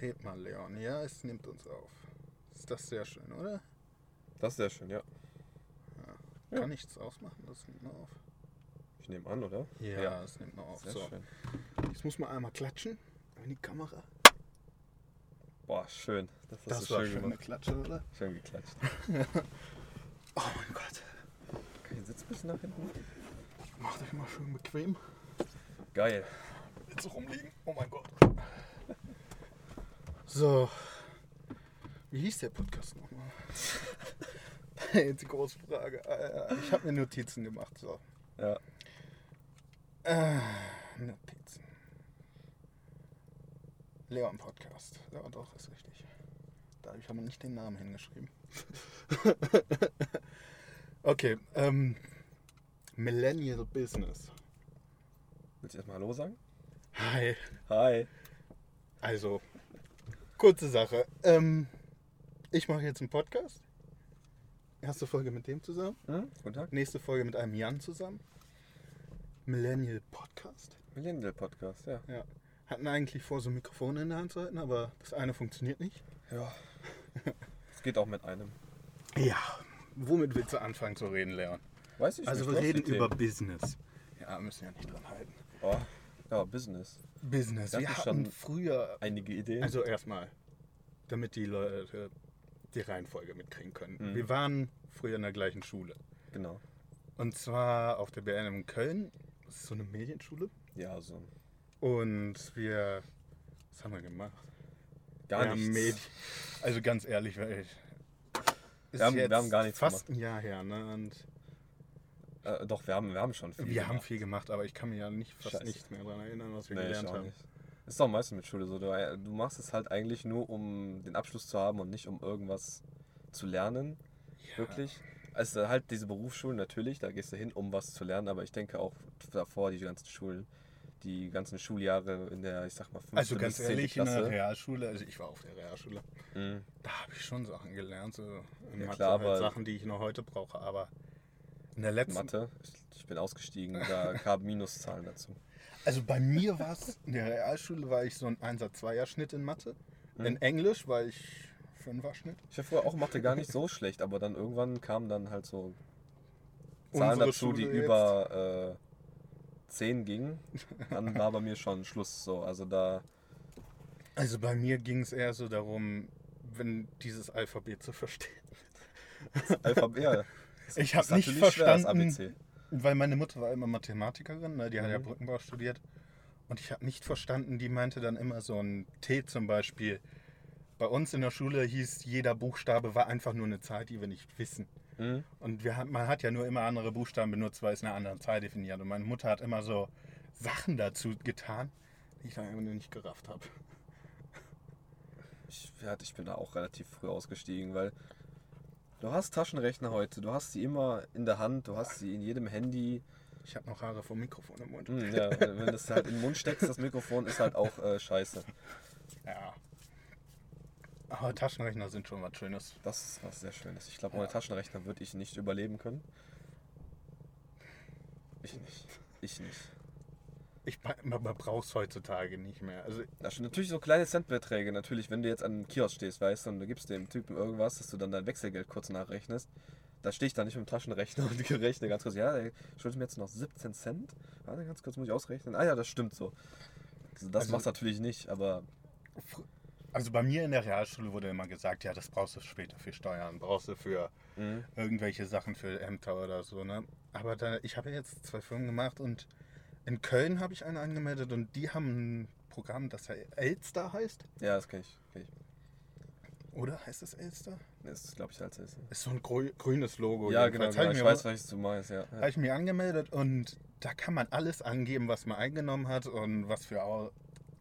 Red mal, Leon. Ja, es nimmt uns auf. Ist das sehr schön, oder? Das ist sehr schön, ja. Ja. Kann nichts ausmachen, das nimmt nur auf. Ich nehme an, oder? Ja, es nimmt nur auf. Sehr So, schön. jetzt muss man einmal klatschen in die Kamera. Boah, schön. Das, Das du war schön schön eine. Klatsche, oder? Schön geklatscht. Oh mein Gott. Kann ich den Sitz ein bisschen nach hinten? Macht euch mal schön bequem. Geil. Jetzt rumliegen. Oh mein Gott. So. Wie hieß der Podcast nochmal? Jetzt die große Frage. Äh, Ich habe mir Notizen gemacht. So. Ja. Äh, Notizen. Leon Podcast. Ja, doch, ist richtig. Da habe ich aber nicht den Namen hingeschrieben. okay. Ähm, Millennial Business. Willst du erstmal Hallo sagen? Hi. Hi. Also, kurze Sache. Ähm, ich mache jetzt einen Podcast. Erste Folge mit dem zusammen. Hm? Guten Tag. Nächste Folge mit einem Jan zusammen. Millennial Podcast. Millennial Podcast, ja. Ja. Hatten eigentlich vor, so Mikrofone in der Hand zu halten, aber das eine funktioniert nicht. Ja. Es geht auch mit einem. Ja. Womit willst du anfangen zu reden, Leon? Weiß ich Also nicht. wir du hast reden über. Business. Ja, müssen ja nicht dran halten. Oh, ja, Business. Business. Wir Wir hatten früher, Einige Ideen. also erstmal, damit die Leute die Reihenfolge mitkriegen können. Mhm. Wir waren früher in der gleichen Schule. genau. Und zwar auf der BN in Köln. Das ist so eine Medienschule. Ja, so. Und wir. Was haben wir gemacht? Gar wir nichts. Medi also ganz ehrlich, weil ich. Wir haben- wir haben gar nichts fast ein Jahr her, ne? Und Äh, doch, wir haben, wir haben schon viel wir haben gemacht. viel gemacht, aber ich kann mich ja nicht fast Scheiße. nichts mehr daran erinnern, was wir Nee, gelernt haben. nicht. Ist doch meistens mit Schule so. Du, du machst es halt eigentlich nur, um den Abschluss zu haben und nicht um irgendwas zu lernen. Wirklich. Also halt diese Berufsschulen natürlich, da gehst du hin, um was zu lernen, aber ich denke auch davor, die ganzen Schulen, die ganzen Schuljahre in der, ich sag mal, 5. Also ganz bis 10. ehrlich, in Klasse. der Realschule, also ich war auf der Realschule, Mhm. da habe ich schon Sachen gelernt, so in Ja, klar, halt aber- Sachen, die ich noch heute brauche, aber in der letzten Mathe, ich, bin ausgestiegen, da kamen Minuszahlen dazu. Also bei mir war es, in der Realschule war ich so ein 1er-2er-Schnitt in Mathe. Mhm. In Englisch war ich 5er-Schnitt. Ich war vorher auch Mathe gar nicht so schlecht, aber dann irgendwann kamen dann halt so Zahlen Unsere dazu, die Schule jetzt. über äh, 10 gingen. Dann war bei mir schon Schluss so. Also da, Also bei mir ging es eher so darum, wenn dieses Alphabet zu verstehen. Alphabet. Ja, Ich habe nicht verstanden, weil meine Mutter war immer Mathematikerin, ne? die hat ja Mhm. Brückenbau studiert. Und ich habe nicht verstanden, die meinte dann immer so ein T zum Beispiel. Bei uns in der Schule hieß, jeder Buchstabe war einfach nur eine Zahl, die wir nicht wissen. Mhm. Und wir, man hat ja nur immer andere Buchstaben benutzt, weil es eine andere Zahl definiert. Und meine Mutter hat immer so Sachen dazu getan, die ich dann einfach nur nicht gerafft habe. Ich, ich bin da auch relativ früh ausgestiegen, weil du hast Taschenrechner heute, du hast sie immer in der Hand, du hast sie in jedem Handy. Ich habe noch Haare vom Mikrofon im Mund. Hm, ja, wenn du das halt in den Mund steckst, das Mikrofon ist halt auch äh, scheiße. Ja. Aber Taschenrechner sind schon was Schönes. Das ist was sehr Schönes. Ich glaube, ohne Ja. Taschenrechner würde ich nicht überleben können. Ich nicht. Ich nicht. Ich, man braucht es heutzutage nicht mehr. Also natürlich so kleine Centbeträge. Natürlich, wenn du jetzt an einem Kiosk stehst, weißt du, und du gibst dem Typen irgendwas, dass du dann dein Wechselgeld kurz nachrechnest. Da stehe ich da nicht mit dem Taschenrechner und rechne ganz kurz. Ja, der schuldet mir jetzt noch 17 Cent. Warte, ganz kurz muss ich ausrechnen. Ah ja, das stimmt so. Also das Also- machst du natürlich nicht, aber also bei mir in der Realschule wurde immer gesagt, ja, das brauchst du später für Steuern, brauchst du für mh, irgendwelche Sachen für Ämter oder so. Ne? Aber da, ich habe jetzt zwei Firmen gemacht und in Köln habe ich eine angemeldet und die haben ein Programm, das ja Elster heißt. ja, das kenne ich. Kenn ich. Oder heißt es Elster? Das ist, glaube ich, als ist. Ist so ein grü- grünes Logo. Ja, genau, genau. Ich mir weiß, was du meinst, ja. Habe ich mich angemeldet und da kann man alles angeben, was man eingenommen hat und was für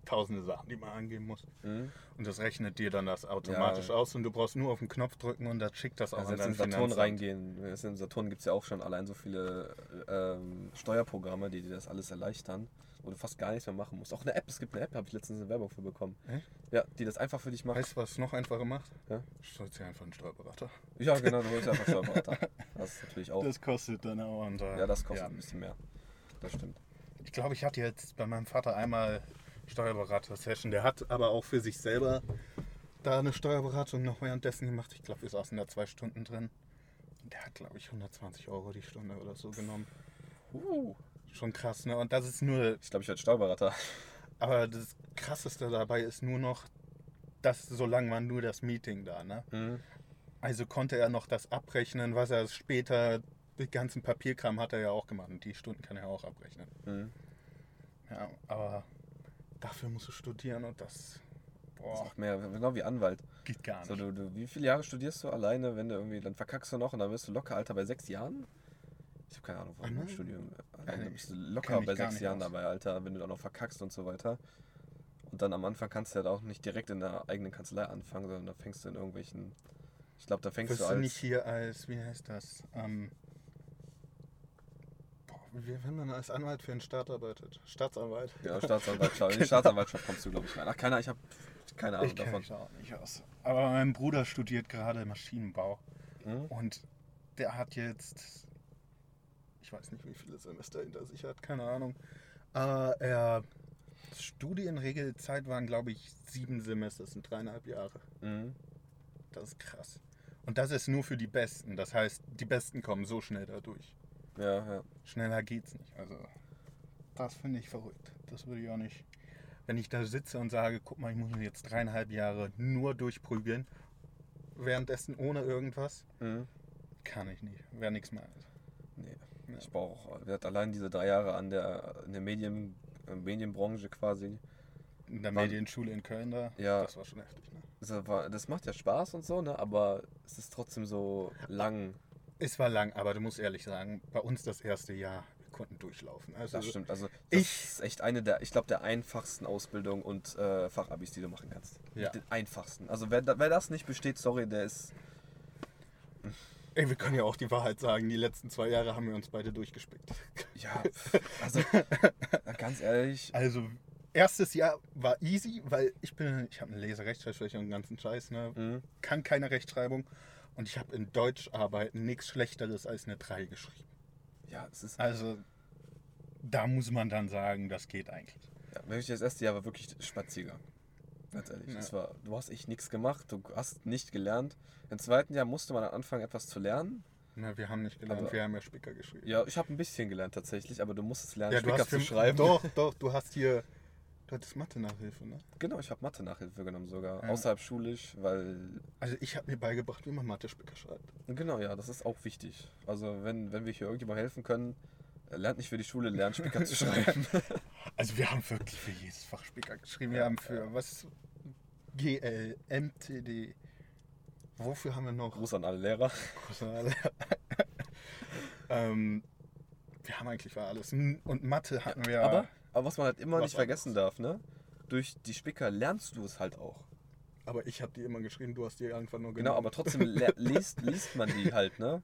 tausende Sachen, die man angeben muss. Mhm. Und das rechnet dir dann das automatisch Ja. aus und du brauchst nur auf den Knopf drücken und das schickt das auch Also an jetzt dein in Saturn Finanzamt. reingehen. In Saturn gibt es ja auch schon allein so viele ähm, Steuerprogramme, die dir das alles erleichtern, wo du fast gar nichts mehr machen musst. Auch eine App, es gibt eine App, habe ich letztens eine Werbung für bekommen. Echt? Ja, die das einfach für dich macht. Weißt du, was noch einfacher macht? Ja? Stolz dir einfach einen Steuerberater. Ja, genau, du holst einfach Steuerberater. Das ist natürlich auch. Das kostet dann auch. Und, äh, ja, das kostet ja. ein bisschen mehr. Das stimmt. Ich glaube, ich hatte jetzt bei meinem Vater einmal Steuerberater-Session. Der hat aber auch für sich selber da eine Steuerberatung noch währenddessen gemacht. Ich glaube, wir saßen da zwei Stunden drin. Der hat, glaube ich, 120 Euro die Stunde oder so genommen. Uh, Schon krass, ne? Und das ist nur, ich glaube, ich werde Steuerberater. aber das Krasseste dabei ist nur noch, dass so lange war nur das Meeting da, ne? Mhm. Also konnte er noch das abrechnen, was er später, den ganzen Papierkram hat er ja auch gemacht. Und die Stunden kann er auch abrechnen. Mhm. Ja, aber dafür musst du studieren und das, boah, auch mehr, genau wie Anwalt. geht gar nicht. So, du, du, wie viele Jahre studierst du alleine, wenn du irgendwie, dann verkackst du noch und dann wirst du locker, Alter, bei sechs Jahren? Ich habe keine Ahnung, Ah, meinem nein. Studium. Ja, Alleine ich bist du locker bei sechs Jahren aus. dabei, Alter, wenn du dann noch verkackst und so weiter. Und dann am Anfang kannst du ja auch nicht direkt in der eigenen Kanzlei anfangen, sondern da fängst du in irgendwelchen. Ich glaube, da fängst Wirst du du als. nicht hier als, wie heißt das? Ähm, wenn man als Anwalt für einen Staat arbeitet. Staatsanwalt. Ja, Staatsanwaltschaft. In die Staatsanwaltschaft kommst du, glaube ich, rein. Ach, keiner, ich habe keine Ahnung Ich davon. mich da auch nicht aus. Aber mein Bruder studiert gerade Maschinenbau. Hm? Und der hat jetzt, ich weiß nicht, wie viele Semester hinter sich hat, keine Ahnung. Aber er, Studienregelzeit waren, glaube ich, sieben Semester, das sind dreieinhalb Jahre. Mhm. Das ist krass. Und das ist nur für die Besten. Das heißt, die Besten kommen so schnell da durch. Ja, ja. Schneller geht's nicht. Also, das finde ich verrückt. Das würde ich auch nicht. Wenn ich da sitze und sage, guck mal, ich muss mich jetzt dreieinhalb Jahre nur durchprügeln, währenddessen ohne irgendwas, Mhm. kann ich nicht. Wäre nichts mehr. Nee. Ja. Ich brauche allein diese drei Jahre an der, in der Medien, äh, Medienbranche quasi. In der Medienschule in Köln da, Ja. das war schon heftig. Ne? Das, war, das macht ja Spaß und so, ne? aber es ist trotzdem so lang. Es war lang, aber du musst ehrlich sagen, bei uns das erste Jahr, wir konnten durchlaufen. Also, Das stimmt. Also, das ich- ist echt eine der, ich glaube, der einfachsten Ausbildungen und äh, Fachabis, die du machen kannst. Ja. Den einfachsten. Also, wer, wer das nicht besteht, sorry, der ist. Ey, wir können ja auch die Wahrheit sagen, die letzten zwei Jahre haben wir uns beide durchgespickt. Ja, also, ganz ehrlich. Also, erstes Jahr war easy, weil ich bin, ich habe eine Leserechtschreibschwäche und den ganzen Scheiß, ne? Mhm. kann keine Rechtschreibung und ich habe in Deutsch arbeiten nichts Schlechteres als eine 3 geschrieben. Ja, es ist. Also, da muss man dann sagen, das geht eigentlich. Ja, wirklich das erste Jahr war wirklich Spaziergang. Ganz ehrlich. Ja. Es war, du hast echt nichts gemacht, du hast nicht gelernt. Im zweiten Jahr musste man anfangen, etwas zu lernen. Na, wir haben nicht gelernt, Aber- wir haben ja Spicker geschrieben. Ja, ich habe ein bisschen gelernt tatsächlich, aber du musstest lernen, Ja, Spicker zu schreiben. Doch, doch, du hast hier, du hattest Mathe-Nachhilfe, ne? Genau, ich habe Mathe-Nachhilfe genommen sogar. Ja. Außerhalb schulisch, weil. Also ich habe mir beigebracht, wie man Mathe-Spicker schreibt. Genau, ja, das ist auch wichtig. Also, wenn, wenn wir hier irgendjemand helfen können, lernt nicht für die Schule, lernt Spicker zu schreiben. Also wir haben wirklich für jedes Fach Spicker geschrieben. Wir haben für was GL, MTD. Wofür haben wir noch? Gruß an alle Lehrer. ähm, wir haben eigentlich für alles. Und Mathe hatten wir. Aber, aber was man halt immer Was nicht vergessen darf, ne? Durch die Spicker lernst du es halt auch. Aber ich habe die immer geschrieben, du hast die einfach nur Genau, aber trotzdem liest, liest man die halt, ne?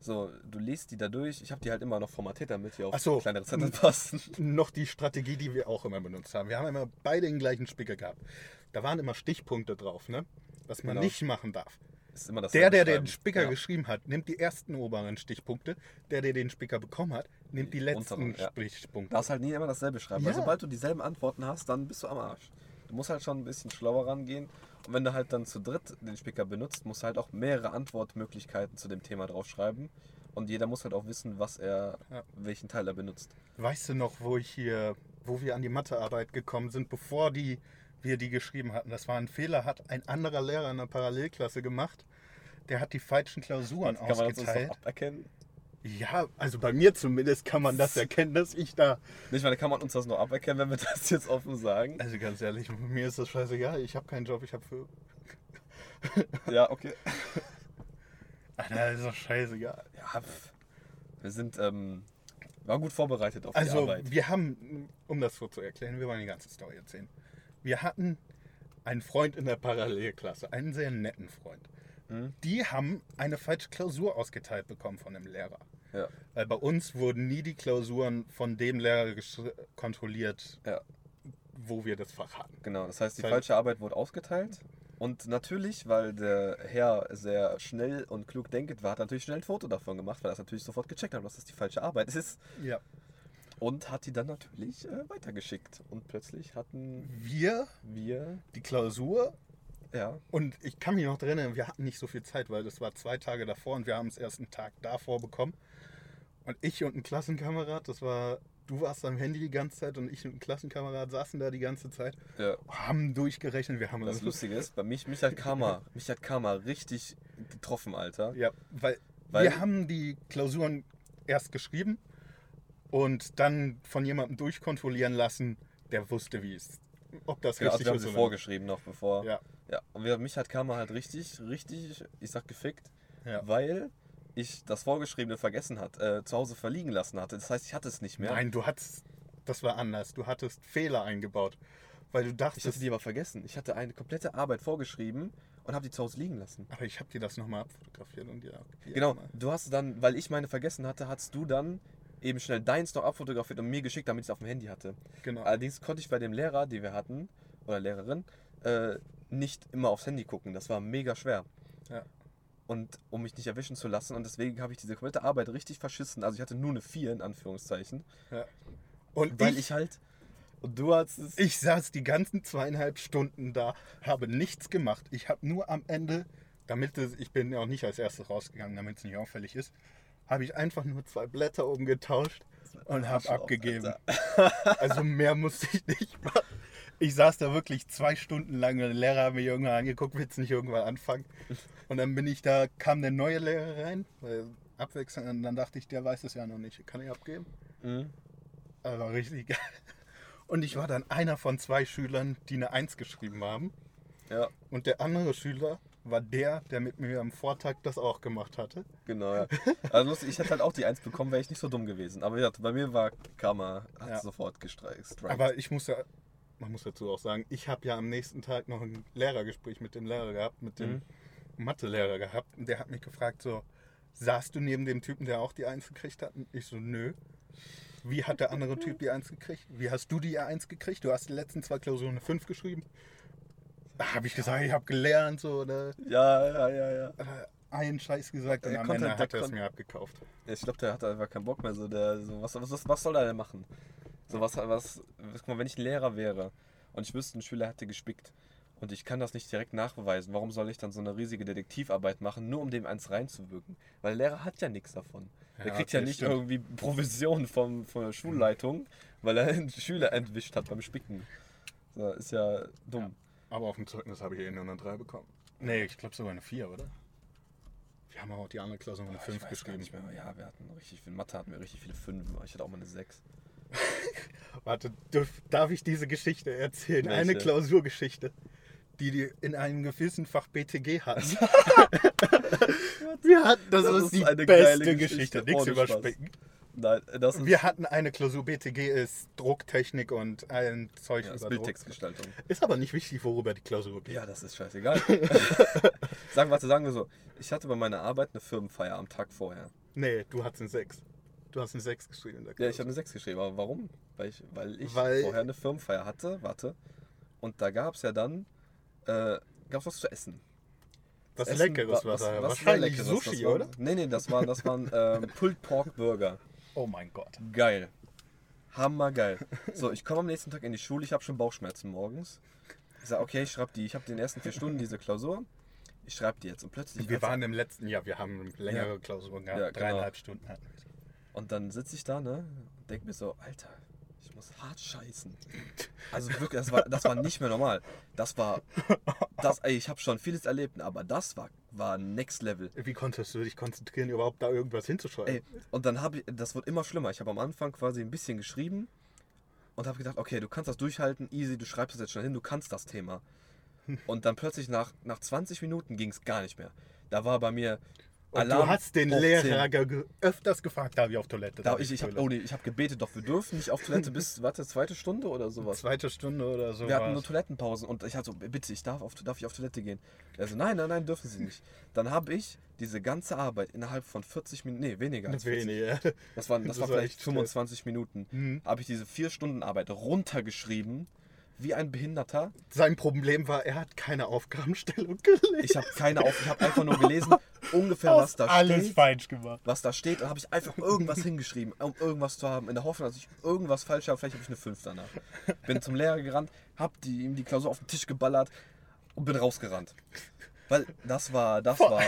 So, du liest die da durch. Ich habe die halt immer noch formatiert, damit die auf so. kleinere Zettel passen. noch die Strategie, die wir auch immer benutzt haben. Wir haben immer beide den gleichen Spicker gehabt. Da waren immer Stichpunkte drauf, ne? Was man Genau. nicht machen darf. Der, der den. Spicker ja. geschrieben hat, nimmt die ersten oberen Stichpunkte. Der, der den Spicker bekommen hat, nimmt die Die letzten unteren, ja. Stichpunkte. Du darfst halt nie immer dasselbe schreiben. Weil Ja. sobald du dieselben Antworten hast, dann bist du am Arsch. Du musst halt schon ein bisschen schlauer rangehen. Und wenn du halt dann zu dritt den Spicker benutzt, musst du halt auch mehrere Antwortmöglichkeiten zu dem Thema draufschreiben. Und jeder muss halt auch wissen, was er, Ja. welchen Teil er benutzt. Weißt du noch, wo ich hier, wo wir an die Mathearbeit gekommen sind, bevor die, wir die geschrieben hatten? Das war ein Fehler, hat ein anderer Lehrer in der Parallelklasse gemacht. Der hat die falschen Klausuren Kann man das uns ausgeteilt. doch aberkennen? Ja, also bei mir zumindest kann man das erkennen, dass ich da. Nicht, weil kann man uns das noch aberkennen, wenn wir das jetzt offen sagen. Also ganz ehrlich, mir ist das scheißegal. Ich habe keinen Job, ich habe für. Ja, okay. Alter, das ist doch scheißegal. Ja, wir sind, ähm, waren gut vorbereitet auf die Also, Arbeit. wir haben, um das so zu erklären, wir wollen die ganze Story erzählen. Wir hatten einen Freund in der Parallelklasse, einen sehr netten Freund. Hm? Die haben eine falsche Klausur ausgeteilt bekommen von dem Lehrer. Ja, Weil bei uns wurden nie die Klausuren von dem Lehrer kontrolliert, ja, wo wir das Fach hatten. genau. Das heißt, die Das heißt- falsche Arbeit wurde ausgeteilt. Und natürlich, weil der Herr sehr schnell und klug denkend war, hat er natürlich schnell ein Foto davon gemacht, weil er es natürlich sofort gecheckt hat, dass das die falsche Arbeit ist. Ja. Und hat die dann natürlich äh, weitergeschickt. Und plötzlich hatten Wir, wir, die Klausur, ja, und ich kann mich noch drin erinnern, wir hatten nicht so viel Zeit, weil das war zwei Tage davor und wir haben es erst einen Tag davor bekommen. Und ich und ein Klassenkamerad, das war, du warst am Handy die ganze Zeit und ich und ein Klassenkamerad saßen da die ganze Zeit, ja. haben durchgerechnet, wir haben Das Lustige ist, bei mich, mich hat Karma, mich hat Karma richtig getroffen, Alter. Ja, weil, Weil- wir haben die Klausuren erst geschrieben und dann von jemandem durchkontrollieren lassen, der wusste, wie es, ob das Genau, also richtig wir haben sie vorgeschrieben noch bevor. Ja, Ja, und wir, mich hat Karma halt richtig, richtig, ich sag gefickt, ja. weil ich das Vorgeschriebene vergessen hat, äh, zu Hause verliegen lassen hatte. Das heißt, ich hatte es nicht mehr. Nein, du hattest, das war anders. Du hattest Fehler eingebaut, weil du Ich dachtest, hatte die aber vergessen. Ich hatte eine komplette Arbeit vorgeschrieben und habe die zu Hause liegen lassen. aber ich habe dir das nochmal abfotografiert und dir. Genau, du hast dann, weil ich meine vergessen hatte, hast du dann eben schnell deins noch abfotografiert und mir geschickt, damit ich es auf dem Handy hatte. genau. Allerdings konnte ich bei dem Lehrer, den wir hatten, oder Lehrerin, äh, nicht immer aufs Handy gucken. Das war mega schwer. Ja. Und um mich nicht erwischen zu lassen. Und deswegen habe ich diese komplette Arbeit richtig verschissen. Also ich hatte nur eine 4 in Anführungszeichen. Ja. Und Weil ich, ich, halt. Und du hast es. ich saß die ganzen zweieinhalb Stunden da, habe nichts gemacht. Ich habe nur am Ende, damit es, ich bin ja auch nicht als erstes rausgegangen, damit es nicht auffällig ist, habe ich einfach nur zwei Blätter umgetauscht und habe abgegeben. Also mehr musste ich nicht machen. Ich saß da wirklich zwei Stunden lang und der Lehrer hat mich irgendwann angeguckt, willst nicht irgendwann anfangen? Und dann bin ich da, kam der neue Lehrer rein, weil abwechselnd, und dann dachte ich, der weiß es ja noch nicht, kann ich abgeben? Mhm. Das war richtig geil. Und ich war dann einer von zwei Schülern, die eine Eins geschrieben haben. Ja, Und der andere Schüler war der, der mit mir am Vortag das auch gemacht hatte. genau. Ja. Also lustig, ich hätte halt auch die 1 bekommen, wäre ich nicht so dumm gewesen. Aber ja, bei mir war Karma, hat Ja. sofort gestreikt. Aber ich muss ja, man muss dazu auch sagen, ich habe ja am nächsten Tag noch ein Lehrergespräch mit dem Lehrer gehabt, mit dem Mathelehrer gehabt. Und der hat mich gefragt, so, saßt du neben dem Typen, der auch die Eins gekriegt hat? Und ich so, nö. Wie hat der andere Typ die Eins gekriegt? Wie hast du die Eins gekriegt? Du hast die letzten zwei Klausuren eine 5 geschrieben. Habe ich gesagt, ich habe gelernt, so, oder ja, ja, ja, ja. einen Scheiß gesagt und Der am konnte- Ende hat er es mir abgekauft. Ja, Ich glaube, der hat einfach keinen Bock mehr. So, der, so, was, was, was soll er denn machen? So, was, was, guck mal, wenn ich ein Lehrer wäre und ich wüsste, ein Schüler hätte gespickt und ich kann das nicht direkt nachbeweisen, warum soll ich dann so eine riesige Detektivarbeit machen, nur um dem eins reinzuwirken? Weil der Lehrer hat ja nichts davon. Der Ja, kriegt ja nicht stimmt. irgendwie Provision vom, von der Schulleitung, weil er einen Schüler entwischt hat beim Spicken. So, ist ja dumm. Aber auf dem Zeugnis habe ich eh nur eine 3 bekommen. Nee, ich glaube sogar eine 4, oder? Wir haben auch die andere Klausur eine Boah, 5 ich weiß gar geschrieben. Ja, wir hatten richtig viel. Mathe hatten wir richtig viele Fünfen. Ich hatte auch mal eine 6. Warte, darf ich diese Geschichte erzählen? Welche? Eine Klausurgeschichte, die die in einem gewissen Fach BTG hatten. Wir hatten, das, Das ist die eine beste Geschichte, Geschichte, nichts ohne Spaß. Nein, das ist, Wir hatten eine Klausur BTG ist Drucktechnik und ein Zeug ja, das über. Bildtextgestaltung. Ist aber nicht wichtig, worüber die Klausur geht. Ja, das ist scheißegal. sagen, warte, sagen wir so. Ich hatte bei meiner Arbeit eine Firmenfeier am Tag vorher. Nee, du hattest eine 6. Du hast eine 6 geschrieben Ja, ich habe eine 6 geschrieben. Aber warum? Weil ich, weil ich Weil- vorher eine Firmenfeier hatte. Warte. Und da gab es ja dann äh, gab's was zu essen. was Essen Leckeres war- war da. war Wahrscheinlich Leckeres. Sushi, das war, oder? Nee, nee, das waren, das waren ähm, Pulled Pork Burger. Oh mein Gott. Geil. Hammergeil. So, ich komme am nächsten Tag in die Schule, ich habe schon Bauchschmerzen morgens. Ich sage, okay, ich schreibe die, ich habe den ersten vier Stunden diese Klausur. Ich schreibe die jetzt und plötzlich. Wir waren im letzten Jahr, wir haben längere Klausuren gehabt. Ja, genau. Dreieinhalb Stunden hatten wir. Und dann sitze ich da, ne? Und denk mir so, Alter, ich muss hart scheißen. Also wirklich, das war, das war nicht mehr normal. Das war. Das, ey, ich habe schon vieles erlebt, aber das war, war Next Level. Wie konntest du dich konzentrieren, überhaupt da irgendwas hinzuschreiben? Ey, und dann habe ich, das wird immer schlimmer. Ich habe am Anfang quasi ein bisschen geschrieben und habe gedacht, okay, du kannst das durchhalten, easy, du schreibst das jetzt schnell hin, du kannst das Thema. Und dann plötzlich nach, nach 20 Minuten ging es gar nicht mehr. Da war bei mir Und du hast den Lehrer 10. ge ge öfters gefragt, darf ich auf Toilette? Da, ich ich habe oh nee, ich hab gebetet, doch wir dürfen nicht auf Toilette bis, warte, zweite Stunde oder sowas. Zweite Stunde oder so. Wir hatten nur Toilettenpausen und ich hatte so, bitte, ich darf, auf, darf ich auf Toilette gehen? Er so, nein, nein, nein, dürfen Sie nicht. Dann habe ich diese ganze Arbeit innerhalb von 40 Minuten, nee, weniger als 40, Weniger. das, waren, das, Das war vielleicht echt schnell. 25 Minuten, Mhm. habe ich diese 4 Stunden Arbeit runtergeschrieben, wie ein Behinderter. Sein Problem war, er hat keine Aufgabenstellung gelegt. Ich habe keine auf, ich habe einfach nur gelesen, ungefähr, was da alles steht. falsch gemacht. Was da steht, dann habe ich einfach irgendwas hingeschrieben, um irgendwas zu haben, in der Hoffnung, dass ich irgendwas falsch habe. Vielleicht habe ich eine 5 danach. Bin zum Lehrer gerannt, habe die, ihm die Klausur auf den Tisch geballert und bin rausgerannt. Weil das war, das war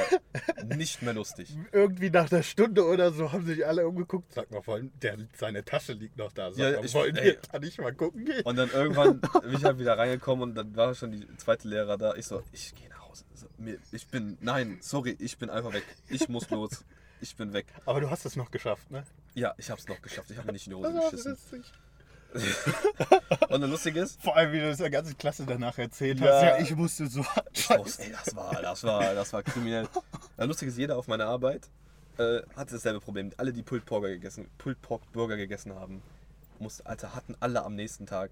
nicht mehr lustig. Irgendwie nach einer Stunde oder so haben sich alle umgeguckt. Sag mal, wollen, der, seine Tasche liegt noch da. Sag Ja, mal, ich- wollen ey. wir da nicht mal gucken gehen? Und dann irgendwann bin ich halt wieder reingekommen und dann war schon die zweite Lehrer da. Ich so, ich gehe nach Hause. So, mir, ich bin, nein, sorry, ich bin einfach weg. Ich muss los. Ich bin weg. Aber du hast es noch geschafft, ne? Ja, ich habe es noch geschafft. Ich habe nicht in die Hose geschissen. witzig. Und das Lustige ist, Vor allem, wie du das der ganzen Klasse danach erzählt Ja. hast. Ja, ich musste so. ich muss, ey, das war, das war, das war kriminell. Das Lustige ist, jeder auf meiner Arbeit äh, hatte dasselbe Problem. Alle, die Pulled Porker gegessen, Pulled Pork Burger gegessen haben, mussten, Alter, hatten alle am nächsten Tag.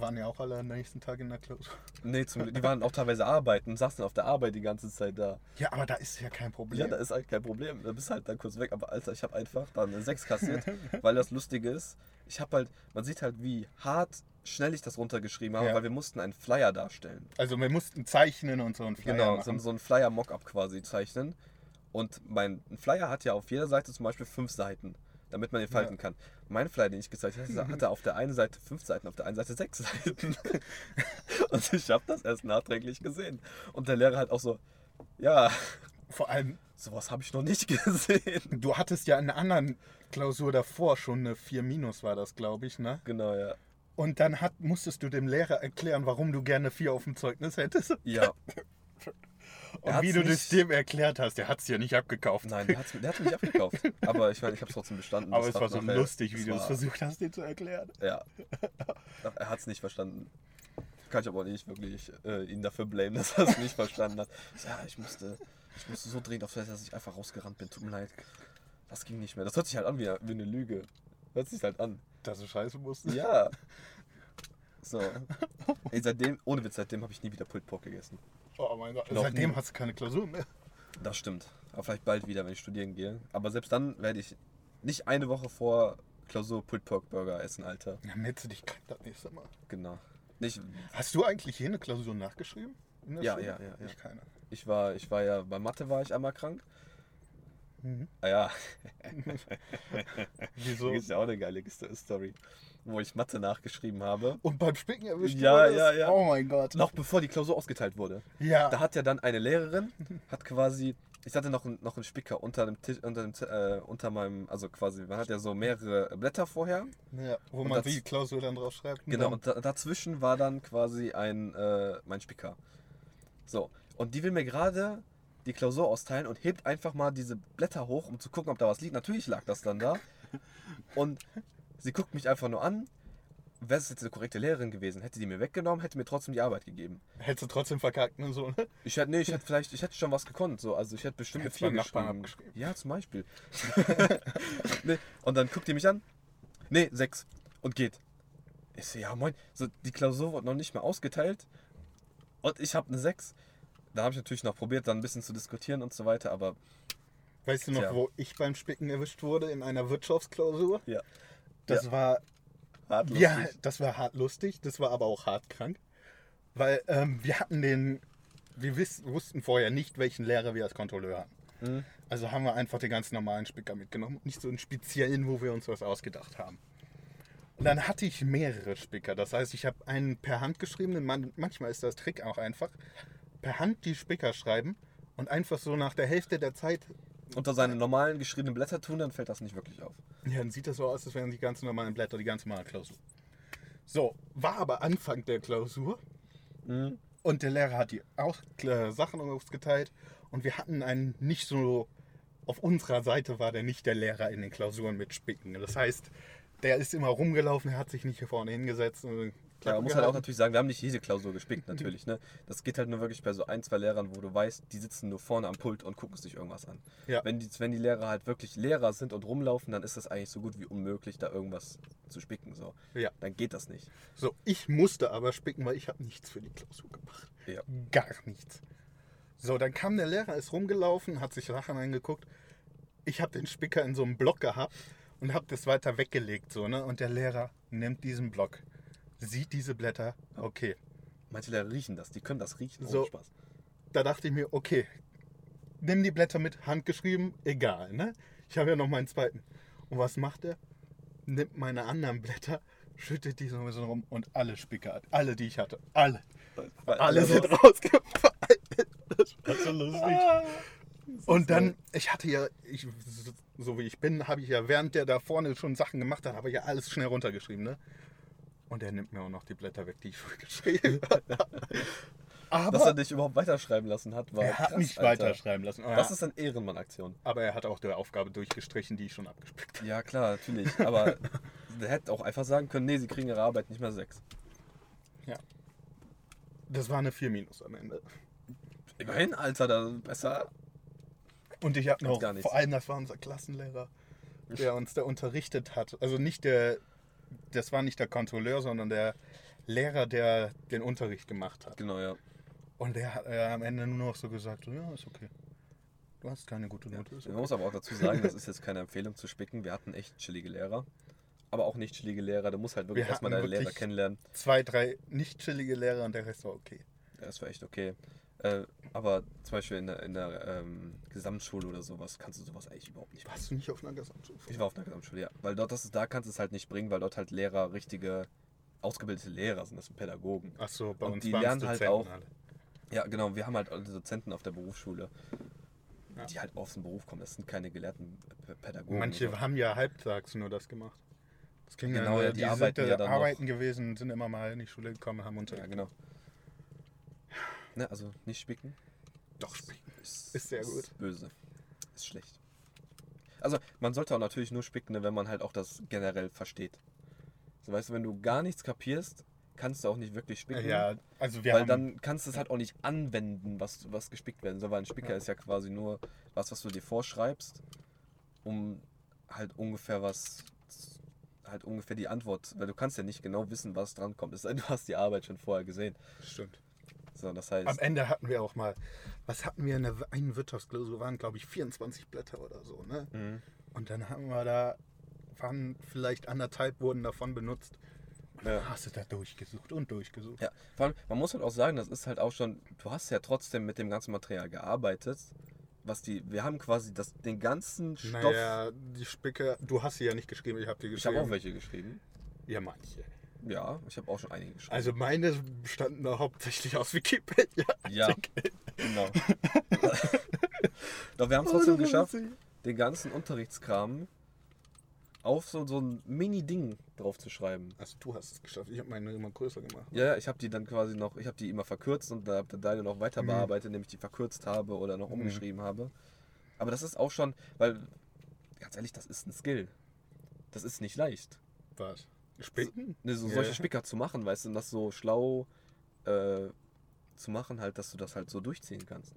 Waren ja auch alle am nächsten Tag in der Klausur. Nee, zum, die waren auch teilweise arbeiten saßen auf der Arbeit die ganze Zeit da. Ja, aber da ist ja kein Problem. Ja, da ist halt kein Problem. Da bist halt dann kurz weg. Aber Alter, ich habe einfach dann eine 6 kassiert, weil das Lustige ist, ich habe halt, man sieht halt, wie hart schnell ich das runtergeschrieben habe, Ja. weil wir mussten einen Flyer darstellen. also wir mussten zeichnen und so einen Flyer genau, machen. so, so ein Flyer-Mockup quasi zeichnen. Und mein ein Flyer hat ja auf jeder Seite zum Beispiel fünf Seiten, damit man ihn falten kann. Mein Flyer, den ich gezeichnet habe, hatte auf der einen Seite fünf Seiten, auf der einen Seite sechs Seiten. und ich habe das erst nachträglich gesehen. Und der Lehrer halt auch so, ja, Vor allem, sowas habe ich noch nicht gesehen. du hattest ja in einer anderen Klausur davor schon eine 4 Minus, war das, glaube ich, ne? Genau, ja. Und dann hat, musstest du dem Lehrer erklären, warum du gerne 4 auf dem Zeugnis hättest. Ja, Und wie du das nicht- dem erklärt hast, der hat es ja nicht abgekauft. nein, der, hat's, der hat mich abgekauft. Aber ich meine, ich habe es trotzdem bestanden. Aber es war so nachher- lustig, wie du es versucht hast, dir zu erklären. Ja. Er hat es nicht verstanden. Kann ich aber nicht wirklich äh, ihn dafür blamen, dass er es nicht verstanden hat. Ja, ich musste, ich musste so dringend auf dass ich einfach rausgerannt bin. Tut mir leid. Das ging nicht mehr. Das hört sich halt an wie, wie eine Lüge. Hört sich halt an. Dass du scheiße musstest. Ja. So. Ey, seitdem, ohne Witz, seitdem habe ich nie wieder Pulled Pork gegessen. Oh mein Gott. Noch Seitdem nie. hast du keine Klausur mehr. Das stimmt. Aber vielleicht bald wieder, wenn ich studieren gehe. Aber selbst dann werde ich nicht eine Woche vor Klausur Pulled Pork Burger essen, Alter. Ja, meldest du dich krank das nächste Mal. Genau. Nicht, Hast du eigentlich hier eine Klausur nachgeschrieben? Ja, ja, ja, ja. Ich keine. Ich war, ich war ja, bei Mathe war ich einmal krank. Mhm. Ah ja, Wieso? das ist ja auch eine geile Story. Wo ich Mathe nachgeschrieben habe. Und beim Spicken erwischt Ja, wurde ja, ja. Oh mein Gott. Noch bevor die Klausur ausgeteilt wurde. Ja. Da hat ja dann eine Lehrerin, hat quasi, ich hatte noch, einen- noch einen Spicker unter dem Tisch, unter, dem, äh, unter meinem, also quasi, man hat ja so mehrere Blätter vorher. ja. Wo man die Klausur dann drauf schreibt. Genau, und da, dazwischen war dann quasi ein, äh, mein Spicker. So, und die will mir gerade die Klausur austeilen und hebt einfach mal diese Blätter hoch, um zu gucken, ob da was liegt. Natürlich lag das dann da. Und sie guckt mich einfach nur an. Wäre es jetzt eine korrekte Lehrerin gewesen, hätte die mir weggenommen, hätte mir trotzdem die Arbeit gegeben. Hättest du trotzdem verkackt und so, ne? Ich hätte, nee, ich hätte vielleicht, ich hätte schon was gekonnt, so, also ich hätte bestimmt Hättest vier Nachbarn geschrieben. abgeschrieben. Ja, zum Beispiel. nee, und dann guckt die mich an. Nee, sechs. Und geht. Ich so, ja moin. So, die Klausur wurde noch nicht mal ausgeteilt. Und ich habe eine sechs. Da habe ich natürlich noch probiert, dann ein bisschen zu diskutieren und so weiter, aber Weißt du noch, Tja. wo ich beim Spicken erwischt wurde? In einer Wirtschaftsklausur? ja. Das war Hart Ja, lustig. das war hart lustig, das war aber auch hart krank. Weil ähm, wir hatten den, wir wiss, wussten vorher nicht, welchen Lehrer wir als Kontrolleur haben. Mhm. Also haben wir einfach den ganz normalen Spicker mitgenommen, nicht so einen speziellen, wo wir uns was ausgedacht haben. Und dann hatte ich mehrere Spicker, das heißt, ich habe einen per Hand geschrieben, und man, manchmal ist das Trick auch einfach, per Hand die Spicker schreiben und einfach so nach der Hälfte der Zeit, Unter seine normalen geschriebenen Blätter tun, dann fällt das nicht wirklich auf. Ja, dann sieht das so aus, als wären die ganz normalen Blätter, die ganz normale Klausur. So, war aber Anfang der Klausur Mhm. Und der Lehrer hat die Aus äh, Sachen ausgeteilt und wir hatten einen nicht so, auf unserer Seite war der nicht der Lehrer in den Klausuren mit Spicken. Das heißt, der ist immer rumgelaufen, er hat sich nicht hier vorne hingesetzt. Und Ja, man muss halt auch natürlich sagen, wir haben nicht jede Klausur gespickt, natürlich. Ne? Das geht halt nur wirklich bei so ein, zwei Lehrern, wo du weißt, die sitzen nur vorne am Pult und gucken sich irgendwas an. Ja. Wenn, die, wenn die Lehrer halt wirklich Lehrer sind und rumlaufen, dann ist das eigentlich so gut wie unmöglich, da irgendwas zu spicken. So. Ja. Dann geht das nicht. So, ich musste aber spicken, weil ich habe nichts für die Klausur gemacht. Ja. Gar nichts. So, dann kam der Lehrer, ist rumgelaufen, hat sich Sachen angeguckt. Ich habe den Spicker in so einem Block gehabt und habe das weiter weggelegt. So, ne? Und der Lehrer nimmt diesen Block, sieht diese Blätter, okay. Manche Lehrer riechen das, die können das riechen. So. Spaß. Da dachte ich mir, okay, nimm die Blätter mit, handgeschrieben, egal, ne? Ich habe ja noch meinen zweiten. Und was macht er? Nimmt meine anderen Blätter, schüttet die so ein bisschen rum und alle Spicker, alle, die ich hatte, alle, alle sind rausgefallen. Das war so lustig. Und dann, ich hatte ja, ich, so wie ich bin, habe ich ja während der da vorne schon Sachen gemacht hat, habe ich ja alles schnell runtergeschrieben, ne? Und er nimmt mir auch noch die Blätter weg, die ich schon geschrieben habe. Dass er Aber dich überhaupt weiterschreiben lassen hat, war er hat mich Alter. weiterschreiben lassen. Aber, Das ist eine Ehrenmann-Aktion. aber er hat auch die Aufgabe durchgestrichen, die ich schon abgespickt habe. Ja, klar, natürlich. Aber der hätte auch einfach sagen können, nee, sie kriegen ihre Arbeit nicht mehr sechs. Das war eine 4 Minus am Ende. Immerhin, Alter, da besser. Und ich habe noch, gar nichts. vor allem das war unser Klassenlehrer, der uns da unterrichtet hat. Also nicht der, das war nicht der Kontrolleur, sondern der Lehrer, der den Unterricht gemacht hat. Genau, ja. Und der hat äh, am Ende nur noch so gesagt, so, ja, ist okay. Du hast keine gute Note. Man okay. muss aber auch dazu sagen, das ist jetzt keine Empfehlung zu spicken. Wir hatten echt chillige Lehrer. Aber auch nicht chillige Lehrer. Du musst halt wirklich Wir erstmal deine Lehrer kennenlernen. Zwei, drei nicht chillige Lehrer und der Rest war okay. Ja, das war echt okay. Äh, aber zum Beispiel in der, in der ähm, Gesamtschule oder sowas kannst du sowas eigentlich überhaupt nicht Warst du nicht auf einer Gesamtschule? Ich war auf einer Gesamtschule, ja. Weil dort, das ist, da kannst du es halt nicht bringen, weil dort halt Lehrer richtige, ausgebildete Lehrer sind. Das sind Pädagogen. Ach so, bei Und uns die lernen halt Dozenten auch- alle. Ja, genau. Wir haben halt alle Dozenten auf der Berufsschule, Ja. die halt aus dem Beruf kommen. Das sind keine gelehrten Pädagogen. Manche oder haben ja halbtags nur das gemacht. Das ging Genau, ja, ja, die, die sind arbeiten äh, ja dann noch. arbeiten gewesen, sind immer mal in die Schule gekommen, haben Ja, Unterricht. genau. Ne, also nicht spicken. Doch, spicken. Ist, Ist sehr gut. böse. Ist schlecht. Also, man sollte auch natürlich nur spicken, ne, wenn man halt auch das generell versteht. So, weißt du, wenn du gar nichts kapierst, kannst du auch nicht wirklich spicken. Ja, also wir weil haben, dann kannst du es halt auch nicht anwenden, was, was gespickt werden soll. Weil ein Spicker Ja. ist ja quasi nur was, was du dir vorschreibst, um halt ungefähr was, halt ungefähr die Antwort, weil du kannst ja nicht genau wissen, was dran kommt. Du hast die Arbeit schon vorher gesehen. stimmt. So, das heißt, Am Ende hatten wir auch mal, was hatten wir in der einen Wirtschaftsklausur, waren glaube ich 24 Blätter oder so, ne? Mhm. Und dann haben wir da, waren vielleicht anderthalb wurden davon benutzt. Und Ja. hast du da durchgesucht und durchgesucht. Ja, vor allem, man muss halt auch sagen, das ist halt auch schon, du hast ja trotzdem mit dem ganzen Material gearbeitet. Was die, wir haben quasi das, den ganzen Stoff. Naja, die Spicke, du hast sie ja nicht geschrieben, ich habe die ich geschrieben. habe auch welche geschrieben. Ja, manche. Ja, ich habe auch schon einige geschrieben. Also meine bestanden da hauptsächlich aus Wikipedia. ja, genau. Doch wir haben es Oh, trotzdem geschafft, den ganzen Unterrichtskram auf so, so ein Mini-Ding drauf zu schreiben. Also du hast es geschafft. Ich habe meine immer größer gemacht. Ja, ja, ich habe die dann quasi noch, ich habe die immer verkürzt und da habe deine noch weiter Mhm. bearbeitet, indem ich die verkürzt habe oder noch Mhm. umgeschrieben habe. Aber das ist auch schon, weil, ganz ehrlich, das ist ein Skill. Das ist nicht leicht. Was? Spicken? Ne, so Ja. solche Spicker zu machen, weißt du, und das so schlau äh, zu machen, halt, dass du das halt so durchziehen kannst.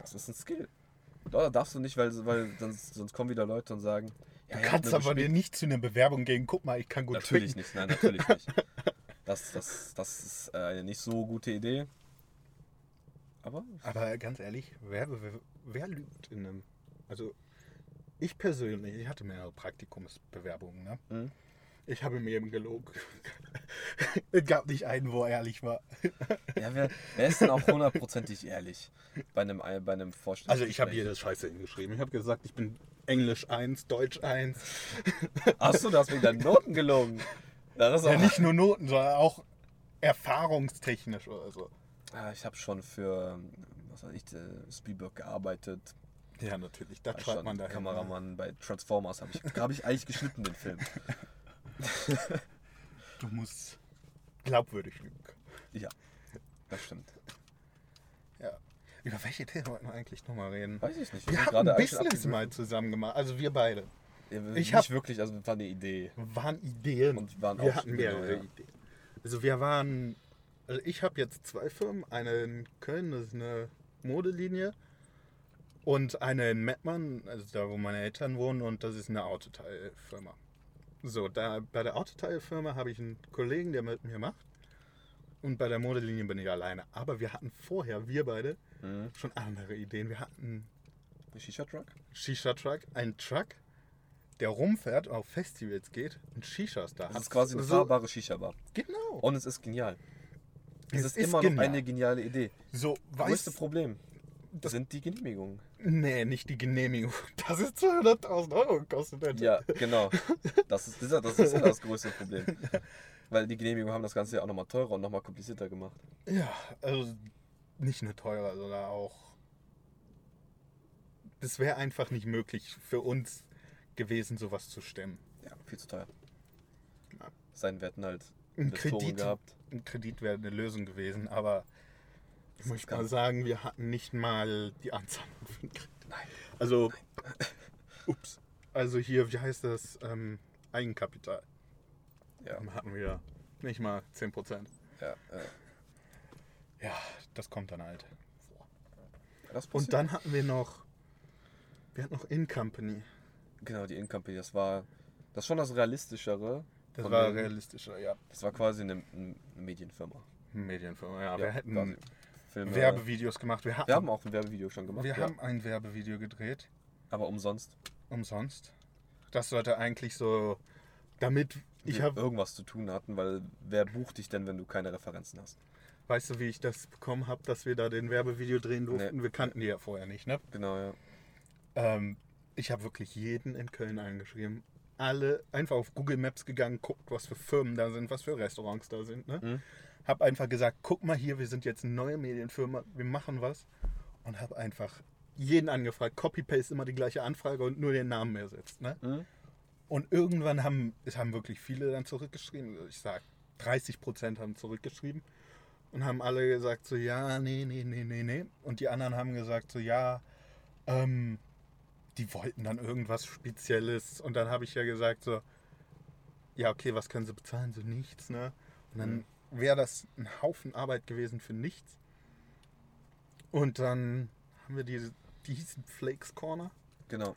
Das ist ein Skill. Da darfst du nicht, weil, weil sonst, sonst kommen wieder Leute und sagen, ja, Du kannst aber dir nicht zu einer Bewerbung gehen, guck mal, ich kann gut Natürlich spicken. nicht, nein, natürlich nicht. Das, das, das ist äh, eine nicht so gute Idee. Aber Aber ganz ehrlich, wer, wer, wer lügt in einem. Also, ich persönlich, ich hatte mehrere Praktikumsbewerbungen, ne? Mhm. Ich habe mir eben gelogen. es gab nicht einen, wo er ehrlich war. ja, wer, wer ist denn auch hundertprozentig ehrlich bei einem, bei einem Vorstellungsgespräch? Also, ich habe jedes Scheiße hingeschrieben. Ich habe gesagt, ich bin Englisch 1, Deutsch 1. Achso, du hast wegen deinen Noten gelogen. Ja, das ist Ja, nicht nur Noten, sondern auch erfahrungstechnisch oder so. Ja, ich habe schon für, was weiß ich, äh, Spielberg gearbeitet. Ja, natürlich. Das War schreibt man da. Kameramann bei Transformers habe ich, hab ich eigentlich geschnitten, den Film. Du musst glaubwürdig lügen. Ja, das stimmt. Ja. Über welche Themen wollten wir eigentlich nochmal reden? Weiß ich nicht. Wir sind haben ein Business mal zusammen gemacht. Also wir beide. Ja, Ich nicht wirklich, also war eine Idee. Waren Ideen. Und waren wir hatten mehrere ja. Ideen. Also wir waren. Also ich habe jetzt zwei Firmen. Eine in Köln, das ist eine Modelinie. Und eine in Mettmann, also da wo meine Eltern wohnen, und das ist eine Autoteilfirma. So, da bei der Autoteilfirma habe ich einen Kollegen, der mit mir macht. Und bei der Modelinie bin ich alleine. Aber wir hatten vorher, wir beide, Mhm. schon andere Ideen. Wir hatten Ein Shisha-Truck? Shisha-Truck, ein Truck, der rumfährt, auf Festivals geht und Shishas da Das hat. ist quasi eine so, fahrbare Shisha-Bar. Genau. Und es ist genial. Es, Es ist, ist immer genial. noch eine geniale Idee. So, Größte weißt, Problem. Das- sind die Genehmigungen. Nee, nicht die Genehmigung. Das ist 200.000 Euro gekostet hätte. Ja, genau. Das ist, das ist, das ist ja das größte Problem. Weil die Genehmigungen haben das Ganze ja auch nochmal teurer und nochmal komplizierter gemacht. Ja, also nicht nur teurer, sondern auch. Das wäre einfach nicht möglich für uns gewesen, sowas zu stemmen. Ja, viel zu teuer. Ja. Sein wir hätten halt Ein Kredit, gehabt. ein Kredit wäre eine Lösung gewesen, aber ich muss mal sagen, wir hatten nicht mal die Anzahlung für den Kredit. Nein. Also, ups. Also hier, wie heißt das? Ähm, Eigenkapital. Ja, Dann hatten wir nicht mal 10%. ja, ja. Ja, das kommt dann halt Und dann hatten wir noch, wir hatten noch In Company. Genau, die Incompany, das war das ist schon das realistischere. Das war den- realistischer, ja. Das war quasi eine, eine Medienfirma. Medienfirma, ja. Ja, wir hätten quasi. Filme. Werbevideos gemacht. Wir, hatten, Wir haben auch ein Werbevideo schon gemacht. wir ja. haben ein Werbevideo gedreht, aber umsonst. umsonst. Das sollte eigentlich so, damit ich habe, irgendwas zu tun hatten, weil wer bucht dich denn, wenn du keine Referenzen hast? weißt du, wie ich das bekommen habe, dass wir da den Werbevideo drehen durften? Nee. Wir kannten die ja vorher nicht, ne? Genau, ja. Ähm, ich habe wirklich jeden in Köln angeschrieben. Alle einfach auf Google Maps gegangen, guckt, was für Firmen da sind, was für Restaurants da sind. Ne? Mhm. Hab einfach gesagt, guck mal hier, wir sind jetzt eine neue Medienfirma, wir machen was. Und habe einfach jeden angefragt, Copy-Paste immer die gleiche Anfrage und nur den Namen ersetzt. Ne? Mhm. Und irgendwann haben, es haben wirklich viele dann zurückgeschrieben. Ich sag, 30 Prozent haben zurückgeschrieben und haben alle gesagt so, ja, nee, nee, nee, nee, nee. Und die anderen haben gesagt so, ja, ähm, die wollten dann irgendwas Spezielles. Und dann habe ich ja gesagt so, ja, okay, was können sie bezahlen? So nichts, ne? Und dann Mhm. Wäre das ein Haufen Arbeit gewesen für nichts. Und dann haben wir diese, die hießen Flakes Corner. Genau.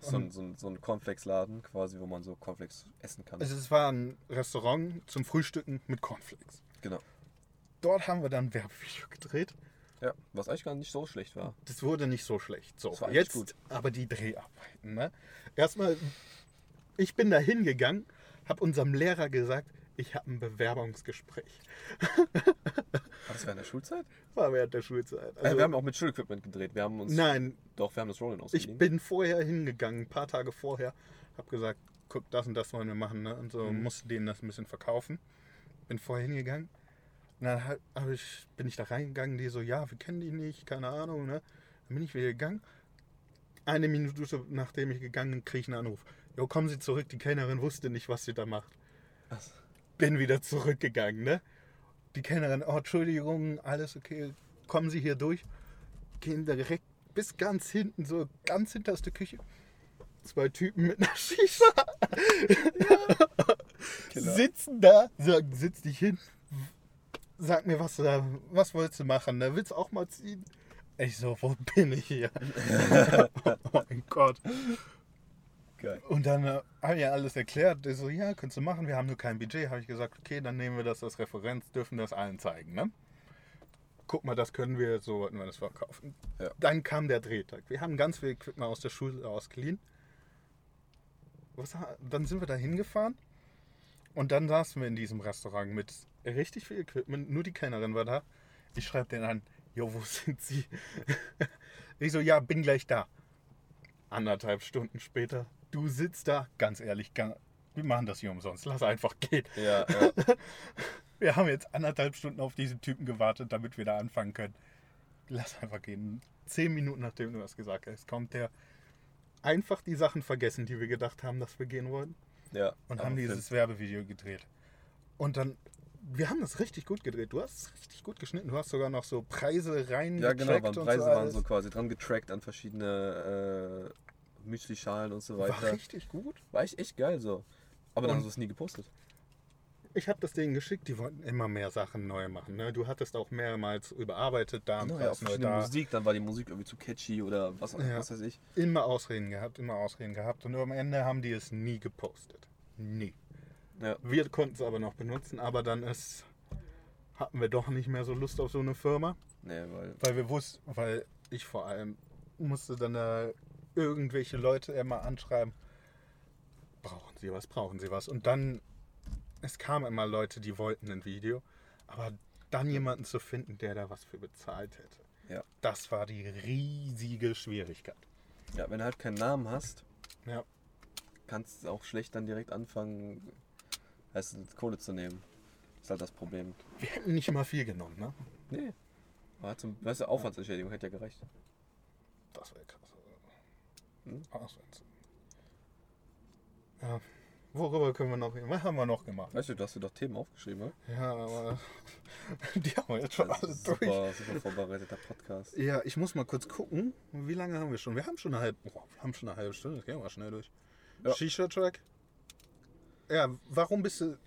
So ein, so ein, so ein Cornflakes-Laden quasi, wo man so Cornflakes essen kann. Also es war ein Restaurant zum Frühstücken mit Cornflakes. genau. Dort haben wir dann ein Werbevideo gedreht. Ja, was eigentlich gar nicht so schlecht war. Das wurde nicht so schlecht. So, war jetzt gut. aber die Dreharbeiten. Ne? Erstmal, ich bin da hingegangen, habe unserem Lehrer gesagt, ich habe ein Bewerbungsgespräch. War das während der Schulzeit? War während der Schulzeit. äh, Also, wir haben auch mit Schulequipment gedreht. Wir haben uns. nein, Doch, wir haben das Rollen ich ausgeliehen. bin vorher hingegangen, ein paar Tage vorher, habe gesagt, guck, das und das wollen wir machen. Ne? Und so Mhm. musste denen das ein bisschen verkaufen. Bin vorher hingegangen. Und dann hab, hab ich, bin ich da reingegangen, die so, ja, wir kennen die nicht, keine Ahnung. Ne? Dann bin ich wieder gegangen. Eine Minute nachdem ich gegangen bin, kriege ich einen Anruf. Jo, kommen Sie zurück, die Kellnerin wusste nicht, was sie da macht. Ach, Bin wieder zurückgegangen, ne? Die Kellnerin, oh, Entschuldigung, alles okay, kommen Sie hier durch. Gehen direkt bis ganz hinten, so ganz hinterste Küche. Zwei Typen mit einer Shisha sitzen da, sagen, sitz dich hin, sag mir, was, da, was wolltest du machen? Ne? Willst du auch mal ziehen? Ich so, wo bin ich hier? oh mein Gott. Geil. Und dann äh, habe ich ja alles erklärt. Der so, ja, kannst du machen, wir haben nur kein Budget. Habe ich gesagt, okay, dann nehmen wir das als Referenz, dürfen das allen zeigen. Ne? Guck mal, das können wir, so wollten wir das verkaufen. Ja. Dann kam der Drehtag. Wir haben ganz viel Equipment aus der Schule ausgeliehen. Was, dann sind wir da hingefahren und dann saßen wir in diesem Restaurant mit richtig viel Equipment. Nur die Kellnerin war da. Ich schreibe den an, jo, wo sind Sie? ich so, ja, bin gleich da. Anderthalb Stunden später, du sitzt da, ganz ehrlich, wir machen das hier umsonst, lass einfach gehen. Ja, ja. Wir haben jetzt anderthalb Stunden auf diesen Typen gewartet, damit wir da anfangen können. Lass einfach gehen. Zehn Minuten nachdem du das gesagt hast, kommt der einfach die Sachen vergessen, die wir gedacht haben, dass wir gehen wollen. ja. Und haben dieses Werbevideo gedreht. Und dann, wir haben das richtig gut gedreht. Du hast es richtig gut geschnitten. Du hast sogar noch so Preise rein Ja, genau, waren Preise so waren so quasi dran getrackt an verschiedene äh, Müsli-Schalen und so War weiter. richtig gut. War echt, echt geil so. Aber dann hast du es nie gepostet. Ich habe das denen geschickt, die wollten immer mehr Sachen neu machen. Ne? Du hattest auch mehrmals überarbeitet, da Genau, ja, neu da. Musik, dann war die Musik irgendwie zu catchy oder was, Ja. was weiß ich. Immer Ausreden gehabt, immer Ausreden gehabt. Und am Ende haben die es nie gepostet. Nie. Ja. Wir konnten es aber noch benutzen, aber dann ist, hatten wir doch nicht mehr so Lust auf so eine Firma. Nee, weil. Weil wir wussten, weil ich vor allem musste dann da irgendwelche Leute immer anschreiben, brauchen sie was, brauchen sie was. Und dann, es kamen immer Leute, die wollten ein Video, aber dann jemanden zu finden, der da was für bezahlt hätte. Ja. Das war die riesige Schwierigkeit. Ja, wenn du halt keinen Namen hast, Ja. kannst du auch schlecht dann direkt anfangen, heißt Kohle zu nehmen. Ist halt das Problem. Wir hätten nicht mal viel genommen, ne? Nee. Aber zum, weißt du, Aufwandsentschädigung hätte ja gereicht. Das wäre krass. Hm? Ja. Worüber können wir noch reden? Was haben wir noch gemacht? Weißt du, du hast dir doch Themen aufgeschrieben, ne? Ja, aber die haben wir jetzt schon Das alle ist durch. super, super vorbereiteter Podcast. Ja, ich muss mal kurz gucken, wie lange haben wir schon? Wir haben schon eine halbe, oh, wir haben schon eine halbe Stunde, das gehen wir schnell durch. Ja. Shisha-Track? Ja, warum bist du,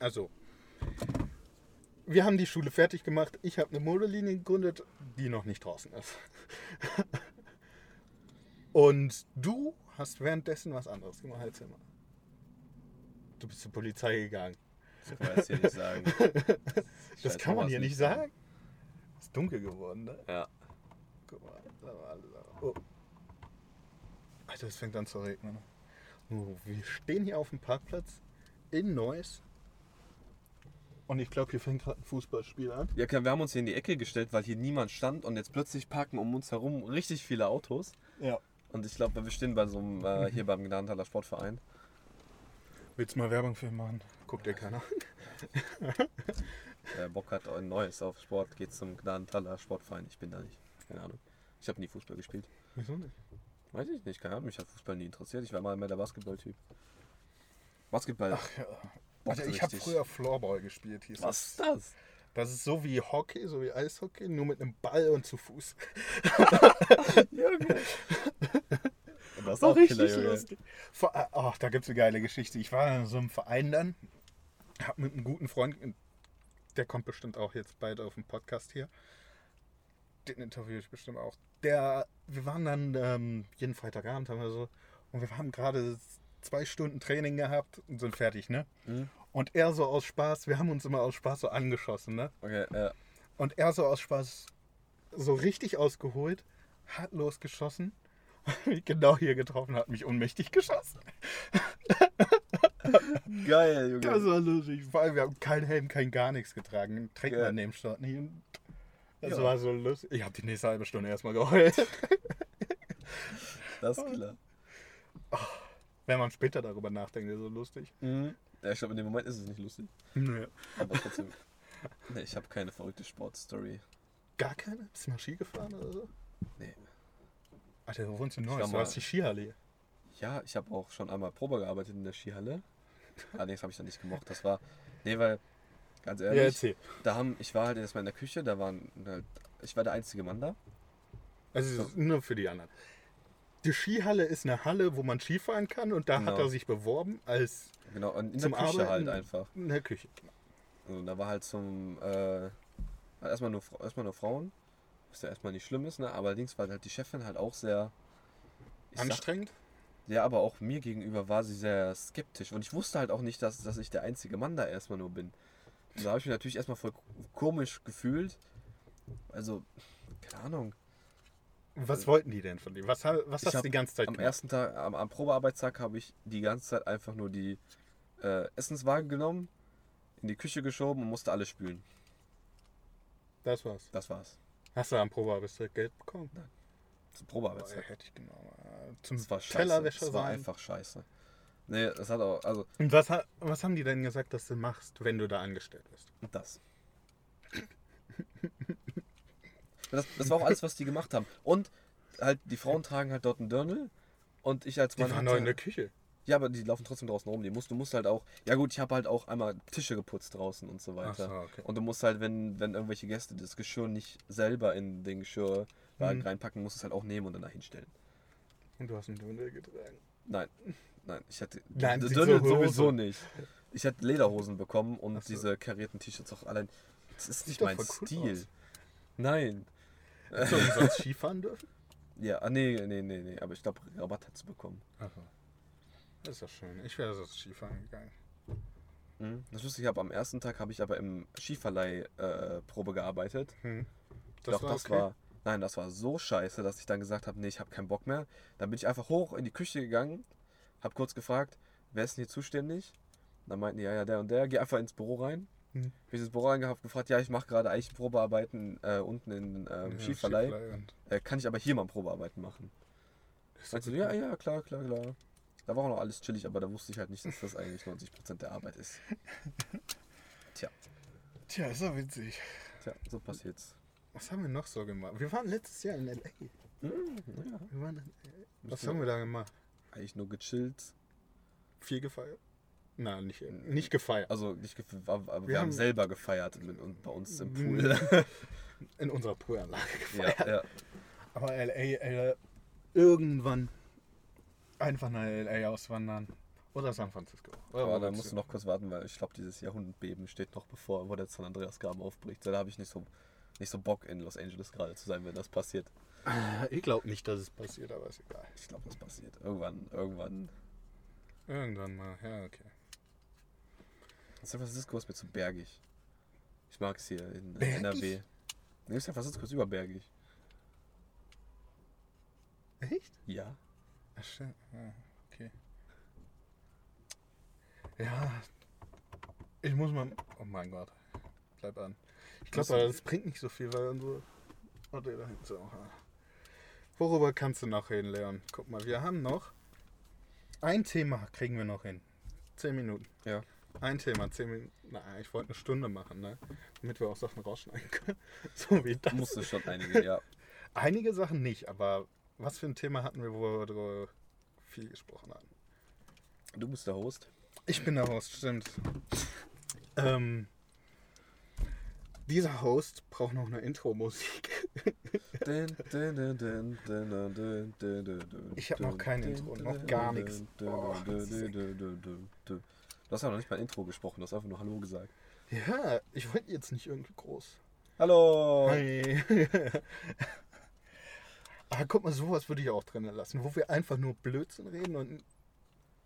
also, wir haben die Schule fertig gemacht, ich habe eine Modelinie gegründet, die noch nicht draußen ist. Und du hast währenddessen was anderes gemacht, erzähl mal. Du bist zur Polizei gegangen. Das kann man jetzt hier nicht sagen. Das Scheiß kann man hier nicht sagen. Ist dunkel geworden, ne? Ja. Guck mal, oh. Alter, es fängt an zu regnen. Oh, wir stehen hier auf dem Parkplatz in Neuss. Und ich glaube, hier fängt gerade ein Fußballspiel an. Ja, klar, wir haben uns hier in die Ecke gestellt, weil hier niemand stand und jetzt plötzlich parken um uns herum richtig viele Autos. Ja. Und ich glaube, wir stehen bei so einem, äh, hier beim Gnadenthaler Sportverein. Willst du mal Werbung für ihn machen? Guckt dir keiner. Wer Bock hat ein neues auf Sport, geht zum Gnadenthaler Sportverein. Ich bin da nicht. Keine Ahnung. Ich habe nie Fußball gespielt. Wieso nicht? Weiß ich nicht, keine Ahnung. Mich hat Fußball nie interessiert. Ich war mal mehr der Basketball-Typ. Basketball. Ach ja. Alter, ich habe früher Floorball gespielt. Hieß Was ist das. das? das ist so wie Hockey, so wie Eishockey, nur mit einem Ball und zu Fuß. Junge. Das ist auch richtig Killer, lustig. Vor, ach, da gibt es eine geile Geschichte. Ich war in so einem Verein dann, hab mit einem guten Freund, der kommt bestimmt auch jetzt bald auf dem Podcast hier. Den interviewe ich bestimmt auch. Der, wir waren dann ähm, jeden Freitagabend haben wir so und wir haben gerade zwei Stunden Training gehabt und sind fertig, ne? Mhm. Und er so aus Spaß, wir haben uns immer aus Spaß so angeschossen, ne? Okay, ja. Und er so aus Spaß so richtig ausgeholt, hat losgeschossen, genau hier getroffen, hat mich ohnmächtig geschossen. Geil, Junge. Das war lustig. Vor allem, wir haben keinen Helm, kein gar nichts getragen. Trägt man den Sport nicht. Das Ja. war so lustig. Ich habe die nächste halbe Stunde erstmal geheult. Das ist klar. Wenn man später darüber nachdenkt, ist so lustig. Mhm. Ja, ich glaube, in dem Moment ist es nicht lustig. Nö. Aber trotzdem. nee, ich habe keine verrückte Sportstory. Gar keine? Bist du mal Ski gefahren oder so? Alter, wo wohnst du in Neuss? Du hast die Skihalle. Ja, ich habe auch schon einmal Probe gearbeitet in der Skihalle. Allerdings habe ich dann nicht gemocht. Das war. Nee, weil. Ganz Ja, ehrlich. erzähl. da haben, ich war halt erstmal in der Küche, da waren halt. Ich war der einzige Mann da. Also nur für die anderen. Die Skihalle ist eine Halle, wo man Skifahren kann und da hat Genau. er sich beworben als Genau, und in Zum der Küche Arbeiten? halt einfach. in der Küche. Also, da war halt zum. Äh, erstmal, nur, erstmal nur Frauen. Was ja erstmal nicht schlimm ist, ne? Aber allerdings war halt die Chefin halt auch sehr. ich sag- Anstrengend? Ja, aber auch mir gegenüber war sie sehr skeptisch. Und ich wusste halt auch nicht, dass, dass ich der einzige Mann da erstmal nur bin. Und da habe ich mich natürlich erstmal voll komisch gefühlt. Also, keine Ahnung. Was wollten die denn von dir? Was, was hast du die ganze Zeit Am gemacht? ersten Tag, am, am Probearbeitstag habe ich die ganze Zeit einfach nur die äh, Essenswagen genommen, in die Küche geschoben und musste alles spülen. Das war's. Das war's. Hast du am Probearbeitstag Geld bekommen? Zum Boah, Probearbeitstag. hätte ich genommen. Äh, Zum Das war scheiße. Tellerwäscher Das war einfach scheiße. Nee, das hat auch, also, Und was, was haben die denn gesagt, dass du machst, wenn du da angestellt bist? das. Das, das war auch alles, was die gemacht haben. Und halt, die Frauen tragen halt dort einen Dirndl und ich als Die Mann. waren hatte- noch in der Küche. Ja, aber die laufen trotzdem draußen rum. Die musst, du musst halt auch. Ja gut, ich habe halt auch einmal Tische geputzt draußen und so weiter. So, okay. Und du musst halt, wenn, wenn irgendwelche Gäste das Geschirr nicht selber in den Geschirrwagen Mhm. reinpacken, musst du es halt auch nehmen und dann da hinstellen. Und du hast einen Dirndl getragen. Nein, nein, ich hatte Nein, Dirndl so sowieso Hose. nicht. Ich hatte Lederhosen bekommen und so. diese karierten T-Shirts auch allein. Das ist nicht mein Stil. aus. Nein. Hast du umsonst Skifahren dürfen? Ja, ah, nee, nee, nee, nee, aber ich glaube, Rabatt hat sie bekommen. Achso. Das ist ja schön. Ich wäre sonst Skifahren gegangen. Mhm. Das wusste ich, aber am ersten Tag habe ich aber im Skiverleih-Probe gearbeitet. Hm. Doch, das war. Nein, das war so scheiße, dass ich dann gesagt habe, nee, ich habe keinen Bock mehr. Dann bin ich einfach hoch in die Küche gegangen, habe kurz gefragt, wer ist denn hier zuständig? Dann meinten die, ja, ja, der und der, geh einfach ins Büro rein. Bin ich ins Büro reingehabt, gefragt, ja, ich mache gerade eigentlich Probearbeiten äh, unten in ähm, Ja, Skiverleih. Skiverleih Äh, kann ich aber hier mal Probearbeiten machen? Sagst du, ja, ja, klar, klar, klar. Da war auch noch alles chillig, aber da wusste ich halt nicht, dass das eigentlich 90% der Arbeit ist. Tja, Tja, ist doch witzig. tja, so passiert's. Was haben wir noch so gemacht? Wir waren letztes Jahr in L.A. Hm, ja, Wir waren in LA. Was haben wir da gemacht? eigentlich nur gechillt. Viel gefeiert? Nein, nicht, nicht gefeiert. Also nicht gef aber wir, Wir haben, haben- selber gefeiert mit, und bei uns im Mhm. Pool. In unserer Poolanlage ja, gefeiert. ja. Aber L.A. Äh, irgendwann einfach nach L.A. auswandern. Oder San Francisco. Oder Aber da musst du noch kurz warten, weil ich glaube, dieses Jahrhundertbeben steht noch bevor, wo der San Andreas Graben aufbricht. Da habe ich nicht so, nicht so Bock in Los Angeles gerade zu sein, wenn das passiert. Ich glaube nicht, dass es passiert, aber ist egal. Ich glaube, das passiert. Irgendwann, irgendwann. Irgendwann mal, ja, okay. San Francisco ist mir zu bergig. Ich mag es hier in Bergig? NRW. Nee, San Francisco ist überbergig. Echt? Ja. Ach. Ja, okay. Ja, ich muss mal. Oh mein Gott. Bleib an. Ich glaube, das bringt nicht so viel, weil unsere. Warte, da hinten auch. ja. Worüber kannst du noch reden, Leon? Guck mal, wir haben noch. Ein Thema kriegen wir noch hin. Zehn Minuten. Ja. Ein Thema, zehn Minuten. Nein, ich wollte eine Stunde machen, ne? Damit wir auch Sachen rausschneiden können. So wie das. Musste schon einige, ja. Einige Sachen nicht, aber was für ein Thema hatten wir, wo wir darüber viel gesprochen haben? Du bist der Host. Ich bin der Host, stimmt. Ähm, dieser Host braucht noch eine Intro-Musik. Ich hab noch kein Intro, noch gar nichts. Oh, ist Du hast ja noch nicht mal Intro gesprochen, du hast einfach nur Hallo gesagt. Ja, ich wollte jetzt nicht irgendwie groß. Hallo! Hi. Aber guck mal, sowas würde ich auch drin lassen, wo wir einfach nur Blödsinn reden und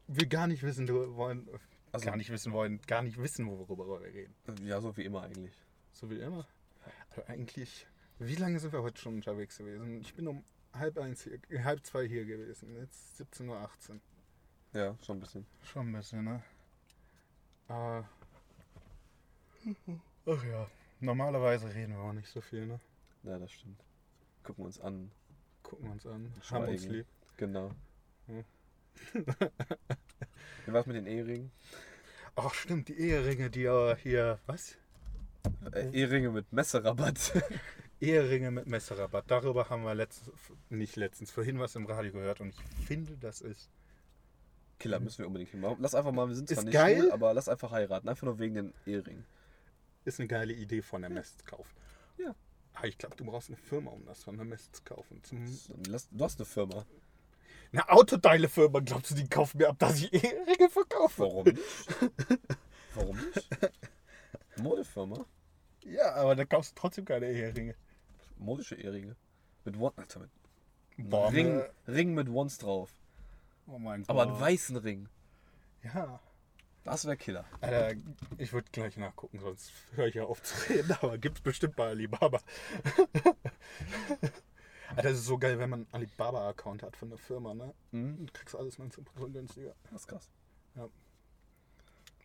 wir gar nicht wissen wollen, Also- gar nicht wissen wollen, gar nicht wissen, worüber wir reden. Ja, so wie immer eigentlich. So wie immer. Also eigentlich, wie lange sind wir heute schon unterwegs gewesen? Ich bin um halb eins hier, äh, halb zwei hier gewesen. Jetzt 17.18 Uhr. Ja, schon ein bisschen. Schon ein bisschen, ne? Aber. Ach ja. Normalerweise reden wir auch nicht so viel, ne? Ja, das stimmt. Gucken wir uns an. Gucken wir uns an. Haben uns Schweigen. lieb. Genau. Hm. Wie mit den Eheringen? Ach stimmt, die Eheringe, die ja hier. Was? Äh, Eheringe mit Messerabatt. Eheringe mit Messerrabatt. Darüber haben wir letztens, nicht letztens, vorhin was im Radio gehört und ich finde, das ist. Killer müssen wir unbedingt machen. Lass einfach mal, wir sind zwar Ist nicht geil. schwul, aber lass einfach heiraten. Einfach nur wegen den Eheringen. Ist eine geile Idee von der kaufen. Ja. Aber ich glaube, du brauchst eine Firma, um das von der Messe zu kaufen. Lass, du hast eine Firma. eine Autoteile-Firma, glaubst du, die kaufen mir ab, dass ich Eheringe verkaufe? Warum nicht? Warum nicht? Modefirma? Ja, aber da kaufst du trotzdem keine Eheringe. Modische Eheringe. Mit One, Alter, mit Boah, Ring, Ring mit Ones drauf. Oh mein Gott. Aber einen weißen Ring. Ja. Das wäre Killer. Alter, ich würde gleich nachgucken, sonst höre ich ja auf zu reden, aber gibt's bestimmt bei Alibaba. Alter, das ist so geil, wenn man einen Alibaba-Account hat von der Firma, ne? Mhm. Du kriegst alles 19% günstiger. Das ist krass.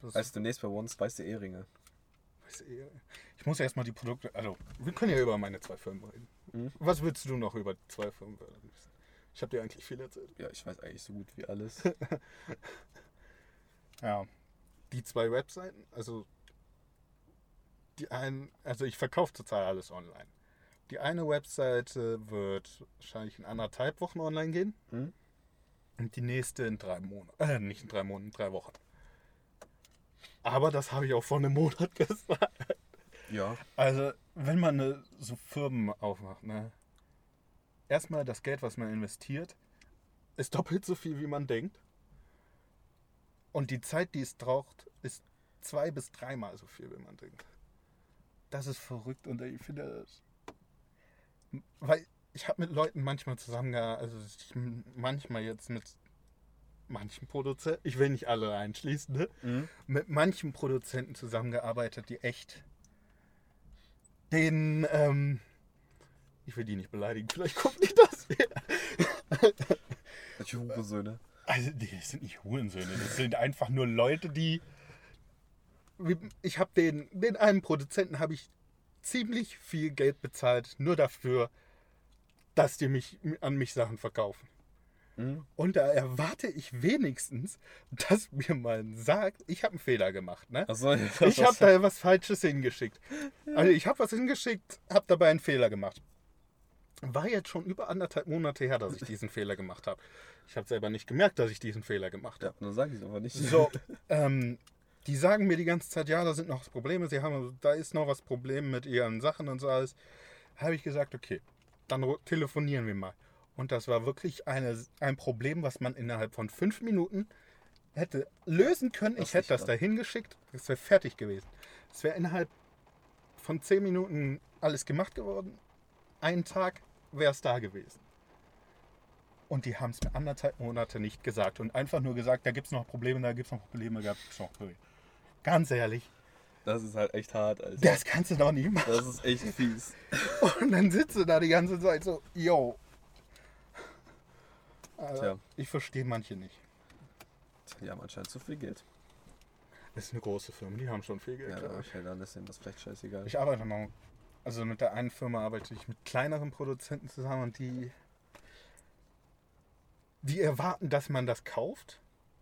Das Heißt demnächst bei Ones weiße Ehringe. ist eh- ich muss erstmal die Produkte. Also, wir können ja über meine zwei Firmen reden. Mhm. Was willst du noch über zwei Firmen wissen? Ich habe dir eigentlich viel erzählt. Ja, ich weiß eigentlich so gut wie alles. Ja. Die zwei Webseiten, also die einen, also ich verkaufe zurzeit alles online. Die eine Webseite wird wahrscheinlich in anderthalb Wochen online gehen Hm? und die nächste in drei Monaten. Äh, nicht in drei Monaten, in drei Wochen. Aber das habe ich auch vor einem Monat gesagt. Ja. Also, wenn man eine, so Firmen aufmacht, ne? Erstmal das Geld, was man investiert, ist doppelt so viel, wie man denkt. Und die Zeit, die es braucht, ist zwei bis dreimal so viel, wie man denkt. Das ist verrückt und ich finde das. Weil ich habe mit Leuten manchmal zusammengearbeitet, also ich, manchmal jetzt mit manchen Produzenten, ich will nicht alle einschließen, ne? Mhm. mit manchen Produzenten zusammengearbeitet, die echt den, ähm, ich will die nicht beleidigen, vielleicht kommt nicht das. Die Hurensöhne. Also, die sind nicht Hurensöhne, das sind einfach nur Leute, die ich habe den, den einen Produzenten habe ich ziemlich viel Geld bezahlt, nur dafür, dass die mich an mich Sachen verkaufen. Mhm. Und da erwarte ich wenigstens, dass mir man sagt, ich habe einen Fehler gemacht. Ne? Achso, Ich habe da was Falsches hingeschickt. Also ich habe was hingeschickt, habe dabei einen Fehler gemacht. War jetzt schon über anderthalb Monate her, dass ich diesen Fehler gemacht habe. Ich habe selber nicht gemerkt, dass ich diesen Fehler gemacht Ja, habe. dann sage ich es aber nicht. So, ähm, die sagen mir die ganze Zeit, ja, da sind noch Probleme, sie haben, da ist noch was Problem mit ihren Sachen und so alles. Habe ich gesagt, okay, dann telefonieren wir mal. Und das war wirklich eine, ein Problem, was man innerhalb von fünf Minuten hätte lösen können. Das ich hätte das da hingeschickt, es wäre fertig gewesen. Es wäre innerhalb von zehn Minuten alles gemacht geworden. Einen Tag wäre es da gewesen. Und die haben es mir anderthalb Monate nicht gesagt und einfach nur gesagt, da gibt es noch Probleme, da gibt es noch Probleme, da gibt es noch Probleme. Ganz ehrlich, Das ist halt echt hart, Alter. das kannst du doch nicht machen. Das ist echt fies. Und dann sitzt du da die ganze Zeit so, yo. Tja. ich verstehe manche nicht. Die haben anscheinend zu viel Geld. Das ist eine große Firma, die haben schon viel Geld. Ja, okay, dann ist denen das vielleicht scheißegal. Ich arbeite noch, also mit der einen Firma arbeite ich mit kleineren Produzenten zusammen und die, die erwarten, dass man das kauft.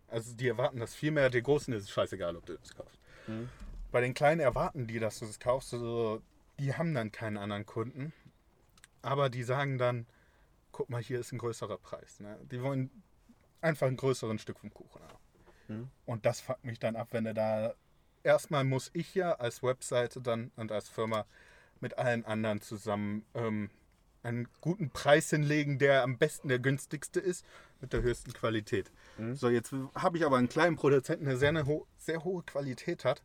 Also die erwarten das viel mehr. Die Großen ist es scheißegal, ob du das kaufst. Mhm. Bei den Kleinen erwarten die, dass du das kaufst. Also die haben dann keinen anderen Kunden. Aber die sagen dann, guck mal, hier ist ein größerer Preis. Ne? Die wollen einfach ein größeres Stück vom Kuchen haben. Mhm. Und das fuckt mich dann ab, wenn er da. Erstmal muss ich ja als Webseite dann und als Firma mit allen anderen zusammen ähm, einen guten Preis hinlegen, der am besten der günstigste ist, mit der höchsten Qualität. Mhm. So, jetzt habe ich aber einen kleinen Produzenten, der sehr, ho sehr hohe Qualität hat,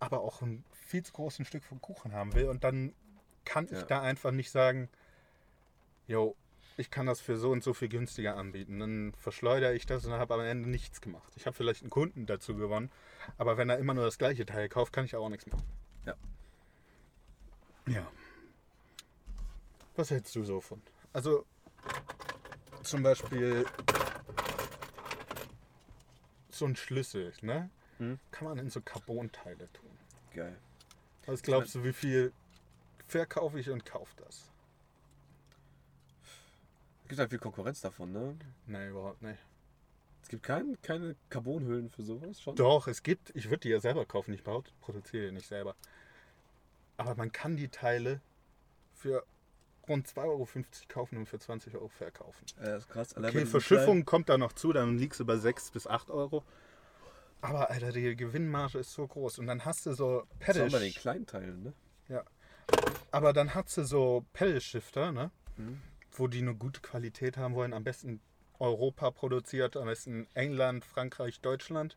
aber auch ein viel zu großes Stück vom Kuchen haben will. Und dann kann ich Ja. da einfach nicht sagen, yo, ich kann das für so und so viel günstiger anbieten. Dann verschleudere ich das und habe am Ende nichts gemacht. Ich habe vielleicht einen Kunden dazu gewonnen, aber wenn er immer nur das gleiche Teil kauft, kann ich auch nichts machen. Ja. Was hältst du so von? Also zum Beispiel so ein Schlüssel, ne? Hm. Kann man in so Carbon-Teile tun. Geil. Was glaubst du, wie viel verkaufe ich und kaufe das? Es gibt halt viel Konkurrenz davon, ne? Nee, überhaupt nicht. Es gibt kein, keine Carbonhüllen für sowas schon. Doch, es gibt, ich würde die ja selber kaufen, ich produziere die nicht selber. Aber man kann die Teile für rund 2,50 Euro kaufen und für 20 Euro verkaufen. Äh, das ist krass. Allein Okay, Verschiffung kommt da noch zu, dann liegst du bei 6 bis 8 Euro. Aber Alter, die Gewinnmarge ist so groß. Und dann hast du so kleinen- Das Pedal. waren bei den kleinen Teilen, ne? Aber dann hast du so Pedal Shifter, ne? Mhm. Wo die eine gute Qualität haben wollen. Am besten Europa produziert, am besten England, Frankreich, Deutschland.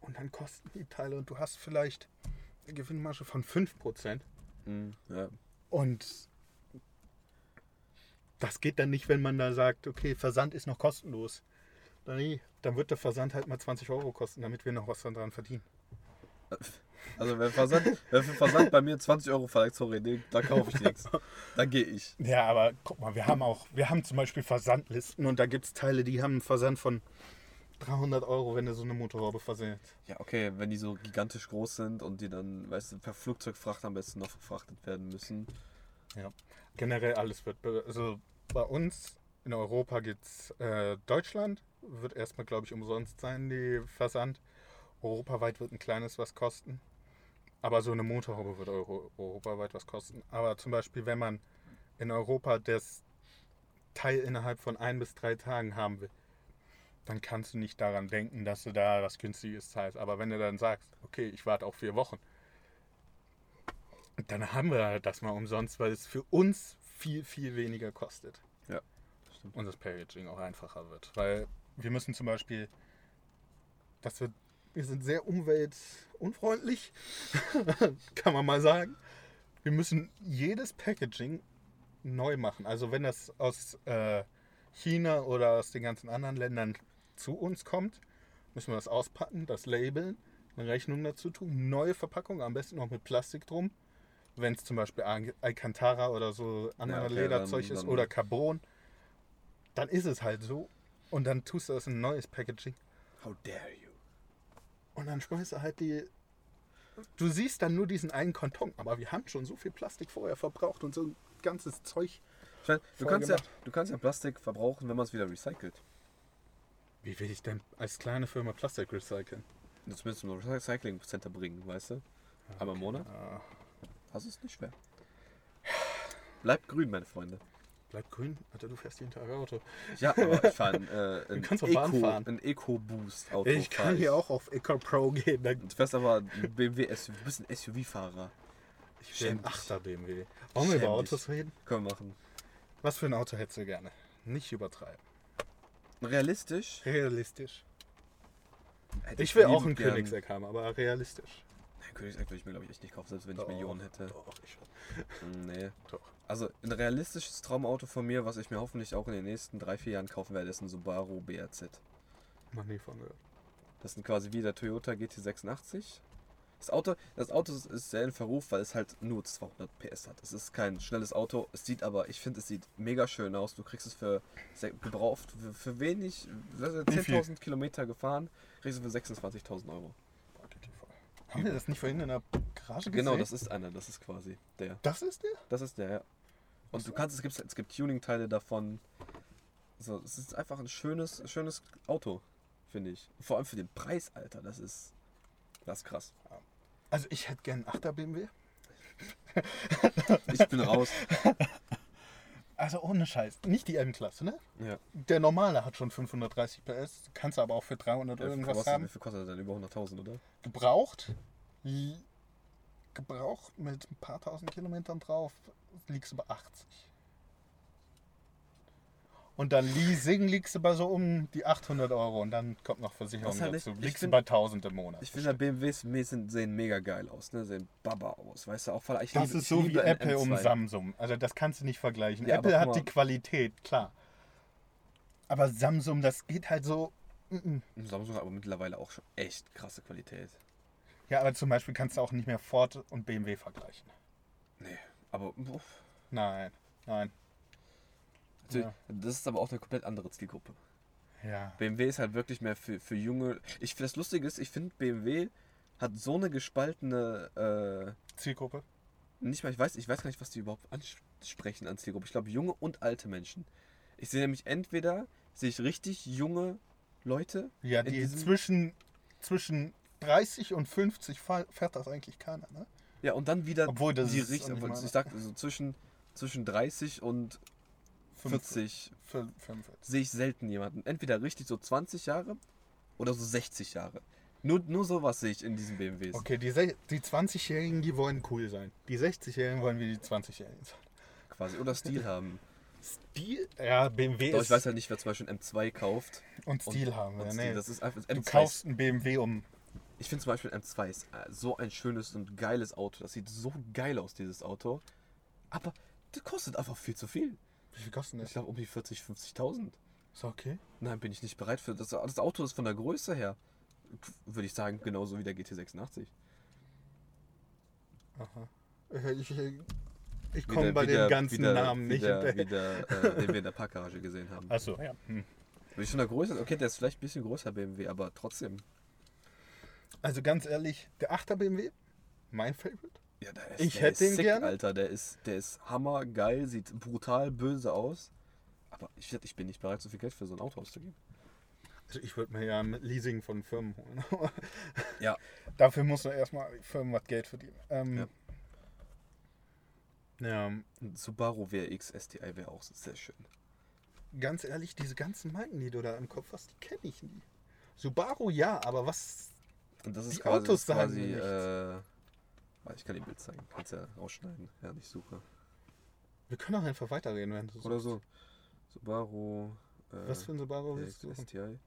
Und dann kosten die Teile und du hast vielleicht Gewinnmarge von 5%. Mhm. Ja. Und das geht dann nicht, wenn man da sagt, okay, Versand ist noch kostenlos. Dann, nee, dann wird der Versand halt mal 20 Euro kosten, damit wir noch was dran verdienen. Also wer Versand, wer für Versand bei mir 20 Euro verlangt, sorry, nee, da kaufe ich nichts. Da gehe ich. Ja, aber guck mal, wir haben auch, wir haben zum Beispiel Versandlisten und da gibt es Teile, die haben einen Versand von 300 Euro, wenn du so eine Motorhaube versendet. Ja, okay, wenn die so gigantisch groß sind und die dann, weißt du, per Flugzeugfracht am besten noch verfrachtet werden müssen. Generell alles wird, also bei uns in Europa gibt's äh, Deutschland, wird erstmal, glaube ich, umsonst sein, die Versand. Europaweit wird ein kleines was kosten. Aber so eine Motorhaube wird Euro, europaweit was kosten. Aber zum Beispiel, wenn man in Europa das Teil innerhalb von ein bis drei Tagen haben will, dann kannst du nicht daran denken, dass du da was Günstiges zahlst. Aber wenn du dann sagst, okay, ich warte auch vier Wochen, dann haben wir das mal umsonst, weil es für uns viel, viel weniger kostet. Ja, stimmt. Und das Packaging auch einfacher wird. Weil wir müssen zum Beispiel, dass wir, wir sind sehr umweltunfreundlich, kann man mal sagen. Wir müssen jedes Packaging neu machen. Also wenn das aus äh, China oder aus den ganzen anderen Ländern zu uns kommt, müssen wir das auspacken, das labeln, eine Rechnung dazu tun, neue Verpackung, am besten noch mit Plastik drum. Wenn es zum Beispiel Al- Alcantara oder so andere okay, Lederzeug dann- ist dann- oder Carbon, dann ist es halt so. Und dann tust du das in ein neues Packaging. How dare you? Und dann schmeißt du halt die du siehst dann nur diesen einen Karton, aber wir haben schon so viel Plastik vorher verbraucht und so ein ganzes Zeug. Meine, du, kannst ja, du kannst ja Plastik verbrauchen, wenn man es wieder recycelt. Wie will ich denn als kleine Firma Plastik recyceln? Du zumindest zum Recycling Center bringen, weißt du? Aber im Monat Ah, du es nicht schwer. Bleibt grün, meine Freunde. bleib grün, Alter, du fährst jeden Tag Auto. Ja, aber ich fahre ein, äh, ein, Eco, Eco-Boost-Auto. Ich kann hier auch auf EcoPro gehen. Dann Du fährst aber ein BMW SUV, du bist ein SUV-Fahrer. ich Schäm ein dich. 8er BMW. Wollen wir über Autos reden? Können wir machen. Was für ein Auto hättest du gerne? Nicht übertreiben. Realistisch? Realistisch. hätte Ich will auch einen gern- Königseck haben, aber realistisch. Königseck würde ich mir, glaube ich, echt nicht kaufen, selbst wenn ich Doch, Millionen hätte. Doch, ich schon. Hm, Nee. Doch. Also ein realistisches Traumauto von mir, was ich mir hoffentlich auch in den nächsten drei, vier Jahren kaufen werde, ist ein Subaru BRZ. Noch nie von gehört. Das sind quasi wie der Toyota GT86. Das Auto, das Auto ist- sehr in Verruf, weil es halt nur 200 PS hat. Es ist kein schnelles Auto. Es sieht aber, ich finde, es sieht mega schön aus. Du kriegst es für sehr, gebraucht, für, für wenig, Wie viel? 10.000 Kilometer gefahren, kriegst du für 26.000 Euro. Haben wir das nicht vorhin in der Garage gesehen? Genau, das ist einer. Das ist quasi der. Das ist der? Das ist der, ja. Und du kannst, es gibt, es gibt Tuning-Teile davon. So, es ist einfach ein schönes, schönes Auto, finde ich. Vor allem für den Preis, Alter. Das ist, das ist krass. Also ich hätte gern einen 8er BMW. Ich bin raus. Also ohne Scheiß. Nicht die M-Klasse, ne? Ja. Der normale hat schon 530 PS. Kannst du aber auch für 300 Ja, irgendwas kostet, haben. Wie viel kostet er denn? Über 100.000, oder? Gebraucht. Gebraucht mit ein paar tausend Kilometern drauf. Liegst du bei 80. Und dann Leasing liegst du bei so um die 800 Euro und dann kommt noch Versicherung halt dazu. ich Liegst du find- bei 1000 im Monat. Ich finde, BMWs sehen mega geil aus, ne? Sehen Baba aus, weißt du? Auch voll, ich Das liebe, ist so wie Apple um M2. Samsung. Also das kannst du nicht vergleichen. Ja, Apple hat die. Qualität, klar. Aber Samsung, das geht halt so. mm, mm. Samsung hat aber mittlerweile auch schon echt krasse Qualität. Ja, aber zum Beispiel kannst du auch nicht mehr Ford und BMW vergleichen. Nee, aber uff, Nein, nein. Natürlich, Ja. das ist aber auch eine komplett andere Zielgruppe. Ja. BMW ist halt wirklich mehr für, für junge. Ich das Lustige ist, ich finde BMW hat so eine gespaltene, äh, Zielgruppe? nicht mal, ich weiß, ich weiß gar nicht, was die überhaupt ansprechen an Zielgruppe. Ich glaube junge und alte Menschen. Ich sehe nämlich entweder sehe ich richtig junge Leute. Ja, die zwischen, zwischen 30 und 50 fa- fährt das eigentlich keiner, ne? Ja, und dann wieder Obwohl, das die ist richtig, ich sag so zwischen zwischen 30 und 40 Fün- 45. sehe ich selten jemanden. Entweder richtig so 20 Jahre oder so 60 Jahre. Nur, nur sowas sehe ich in diesen BMWs. Okay, die, die 20-Jährigen, die wollen cool sein. Die 60-Jährigen wollen wie die 20-Jährigen sein. Quasi. Oder Stil haben. Stil? Ja, BMW Doch, ist ich weiß halt nicht, wer zum Beispiel einen M2 kauft. und Stil haben. Und Ja, Stil, nee. das ist einfach du M2 kaufst einen BMW um. Ich finde zum Beispiel M2 ist äh, so ein schönes und geiles Auto. Das sieht so geil aus, dieses Auto. Aber das kostet einfach viel zu viel. Wie viel kostet Ich das? glaube um die 40, 50.000. Ist okay. Nein, bin ich nicht bereit für. Das, das Auto ist von der Größe her, würde ich sagen, genauso wie der GT86. Aha. Äh, Ich, ich, ich Wie komme bei den ganzen der, Namen wie nicht der, hinterher. wie der, äh, den wir in der Parkgarage gesehen haben. Achso, ja. Hm. Bin ich von der Größe? Okay, der ist vielleicht ein bisschen größer BMW, aber trotzdem. Also ganz ehrlich, der 8er BMW, mein Favorite. Ja, der ist, Ich der hätte ist ihn sick, gerne. Alter. Der ist, der ist hammergeil, sieht brutal böse aus. Aber ich, ich bin nicht bereit, so viel Geld für so ein Auto auszugeben. Also ich würde mir ja ein Leasing von Firmen holen. Ja. Dafür muss man erstmal Firmen was Geld verdienen. Ähm, Ja. ja. Subaru WRX STI wäre auch sehr schön. ganz ehrlich, diese ganzen Marken, die du da im Kopf hast, die kenne ich nie. Subaru ja, aber was. Und das ist Die quasi, Autos sagen quasi äh, ich kann dir ein Bild zeigen. Kannst ja rausschneiden, ja, ich suche. Wir können auch einfach weiterreden, wenn du Oder suchst. so. Subaru äh, Was für ein Subaru willst du? STI.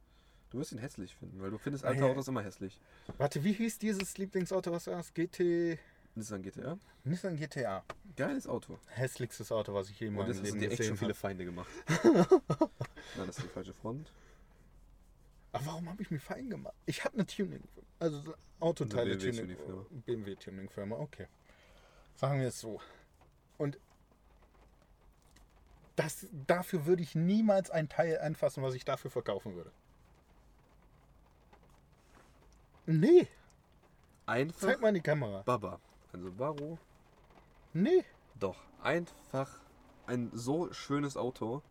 Du wirst ihn hässlich finden, weil du findest Ah, alte ja. Autos immer hässlich. Warte, wie hieß dieses Lieblingsauto, was du hast? GT. Nissan GTA. Nissan GTA. Geiles Auto. Hässlichstes Auto, was ich je in Und meinem das hast Leben dir echt schon gesehen viele habe. Feinde gemacht. Nein, das ist die falsche Front. Aber warum habe ich mir fein gemacht? Ich habe eine Tuning. Also so Autoteile BMW Tuning. Tuningfirma. BMW Tuning Firma, okay. Sagen wir es so. Und das, dafür würde ich niemals ein Teil anfassen, was ich dafür verkaufen würde. Nee. einfach Zeig mal in die Kamera. Baba. Also Baro. Nee, Doch. Einfach ein so schönes Auto.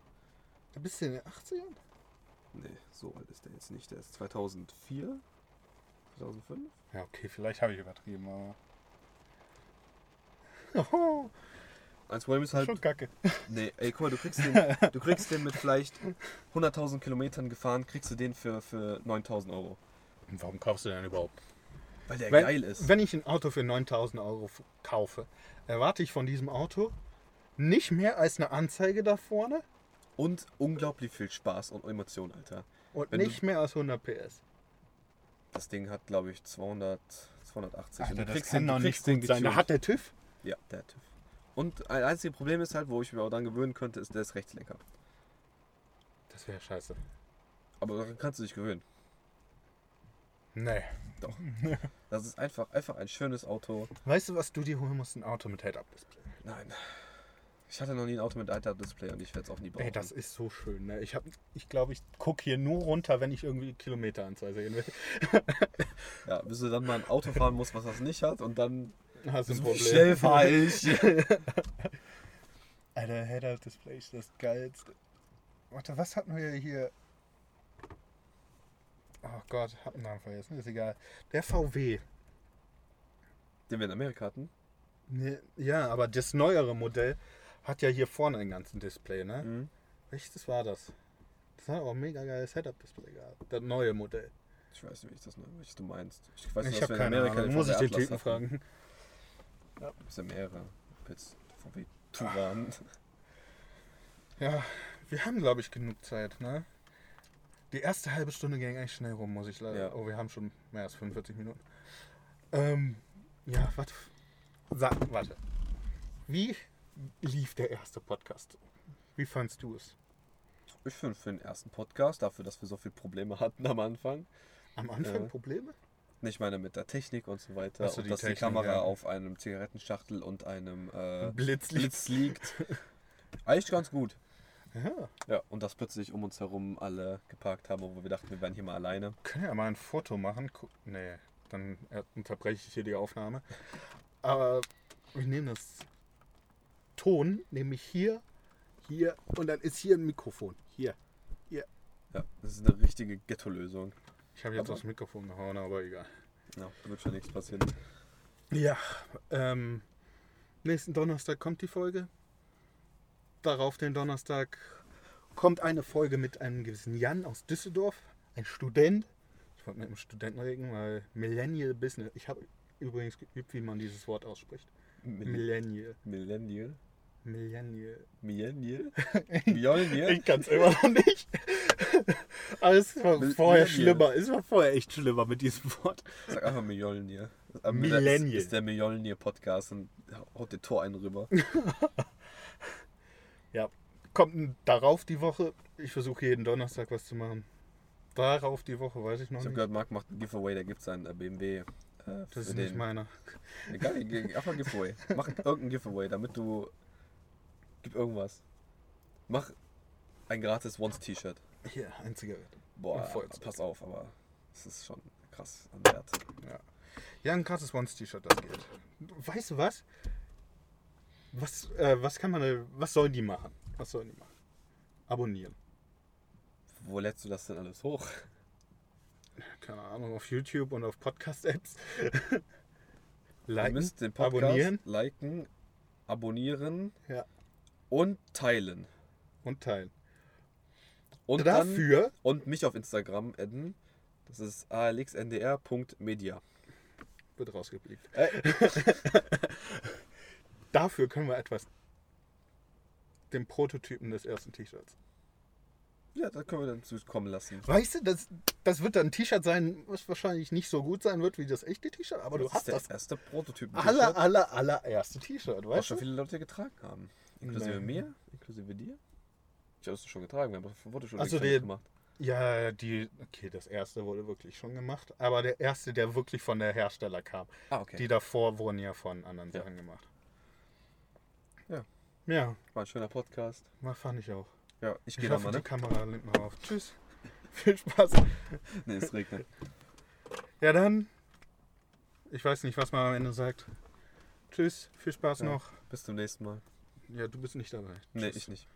da bist du in den 80ern? Nee, so alt ist der jetzt nicht. Der ist 2004? 2005? Ja, okay, vielleicht habe ich übertrieben, aber. Oh, Als Problem ist halt. schon kacke. Nee, ey, guck mal, du kriegst den, du kriegst den mit vielleicht 100.000 Kilometern gefahren, kriegst du den für, für 9.000 Euro. Und warum kaufst du den überhaupt? Weil der Wenn, geil ist. wenn ich ein Auto für 9000 Euro kaufe, erwarte ich von diesem Auto nicht mehr als eine Anzeige da vorne Und unglaublich viel Spaß und Emotion, Alter. und Wenn du- nicht mehr als 100 PS. Das Ding hat, glaube ich, 200, 280. Und Alter, du das kriegst kann den- du nicht kriegst gut sein. Da hat der TÜV. Ja, der TÜV. Und ein einziges Problem ist halt, wo ich mir auch dann gewöhnen könnte, ist der ist Rechtslenker. Das wäre scheiße. Aber daran kannst du dich gewöhnen. Nee. Doch. Das ist einfach, einfach ein schönes Auto. Weißt du, was du dir holen musst? Ein Auto mit Head-Up-Display. Nein. Ich hatte noch nie ein Auto mit Alter-Display und ich werde es auch nie brauchen. Ey, das ist so schön. Ne? Ich, hab- ich glaube, ich gucke hier nur runter, wenn ich irgendwie Kilometeranzahl sehen will. ja, bis du dann mal ein Auto fahren musst, was das nicht hat und dann Hast du ein Problem. schnell fahre ich. Alter, Head-Up-Display ist das geilste. Warte, was hatten wir hier? Oh Gott, hab einen Namen vergessen, ist egal. Der VW. Den wir in Amerika hatten. Ja, aber das neuere Modell hat ja hier vorne einen ganzen Display, ne? Mhm. Welches war das? Das hat auch ein mega geiles Head-Up-Display gehabt. Das neue Modell. Ich weiß nicht, welches, das, welches du meinst. Ich weiß ich nicht, habe dass wir in keine Amerika Ahnung. Muss ich den Typen fragen. Das sind mehrere. Jetzt VW Turan. Ja, wir haben, glaube ich, genug Zeit, ne? Die erste halbe Stunde ging echt schnell rum, muss ich leider. Ja. Oh, wir haben schon mehr als 45 Minuten. Ähm, ja, warte. Sag, warte. Wie lief der erste Podcast? Wie fandst du es? Ich finde für den ersten Podcast, dafür, dass wir so viele Probleme hatten am Anfang. Am Anfang Ja. Probleme? Ich meine mit der Technik und so weiter. Ach so, und die dass Technik, die Kamera ja. auf einem Zigarettenschachtel und einem äh, Blitz, Blitz liegt. Eigentlich ganz gut. Ja. Ja, und dass plötzlich um uns herum alle geparkt haben, wo wir dachten, wir wären hier mal alleine. Können ja mal ein Foto machen. Nee, dann äh, unterbreche ich hier die Aufnahme. Aber wir nehmen das Ton, nämlich hier, hier und dann ist hier ein Mikrofon. Hier. Ja, das ist eine richtige Ghetto-Lösung. Ich habe jetzt Aber- aufs Mikrofon gehauen, aber egal. Ja, da wird schon nichts passieren. Ja, ähm, nächsten Donnerstag kommt die Folge. Darauf den Donnerstag kommt eine Folge mit einem gewissen Jan aus Düsseldorf, ein Student. Ich wollte mit einem Studenten reden, weil Millennial Business. Ich habe übrigens geübt, wie man dieses Wort ausspricht. Mill- Millennial. Millennial? Millennial. Millennial? Millennial? Ich kann es immer noch nicht. Aber es war Mil- vorher schlimmer. Es war vorher echt schlimmer mit diesem Wort. Sag einfach Millennial. Millennial. Das ist der Millennial Podcast und haut den Tor einen rüber. Ja, kommt darauf die Woche. Ich versuche jeden Donnerstag was zu machen. Darauf die Woche, weiß ich noch Ich habe nicht. gehört, Marc macht ein Giveaway, der gibt seinen äh, BMW. Äh, Das ist nicht meiner. Egal, einfach ein Giveaway. Mach irgendein Giveaway, damit du. Gib irgendwas. Mach ein gratis Once-T-Shirt. Hier, ein Zigarette. Boah, pass auf, aber es ist schon krass an Wert. Ja, ein gratis Once-T-Shirt, das geht. Weißt du was? Was, äh, was kann man, was sollen die machen? Was sollen die machen? Abonnieren. Wo lädst du das denn alles hoch? Keine Ahnung, auf YouTube und auf Podcast-Apps. Liken, den Podcast abonnieren liken, abonnieren Ja. Und teilen. und teilen. Und dann Dafür und mich auf Instagram adden. Das ist alxndr.media. wird rausgeblickt. Äh, Dafür können wir etwas. Den Prototypen des ersten T-Shirts. ja, da können wir dann zukommen lassen. Weißt du, das, das wird dann ein T-Shirt sein, was wahrscheinlich nicht so gut sein wird wie das echte T-Shirt, aber du das hast ist der das erste Prototyp. aller, aller, allererste T-Shirt, was weißt schon du? viele Leute getragen haben. Inklusive Nee. mir, inklusive dir. Ich habe es schon getragen, wir haben doch ein Foto schon Ach so, extra die- gemacht. Ja, die, okay, das erste wurde wirklich schon gemacht, aber der erste, der wirklich von der Hersteller kam. Ah, okay. Die davor wurden ja von anderen Ja. Sachen gemacht. Ja. Ja, War ein schöner Podcast. mal fand ich auch. Ja, ich Ich gehe hoffe, mal, die ne? Kamera nimmt mal auf. Tschüss. Viel Spaß. Nee, es regnet. Ja, dann. Ich weiß nicht, was man am Ende sagt. Tschüss, viel Spaß Ja. noch. Bis zum nächsten Mal. Ja, du bist nicht dabei. Nee, Tschüss. ich nicht.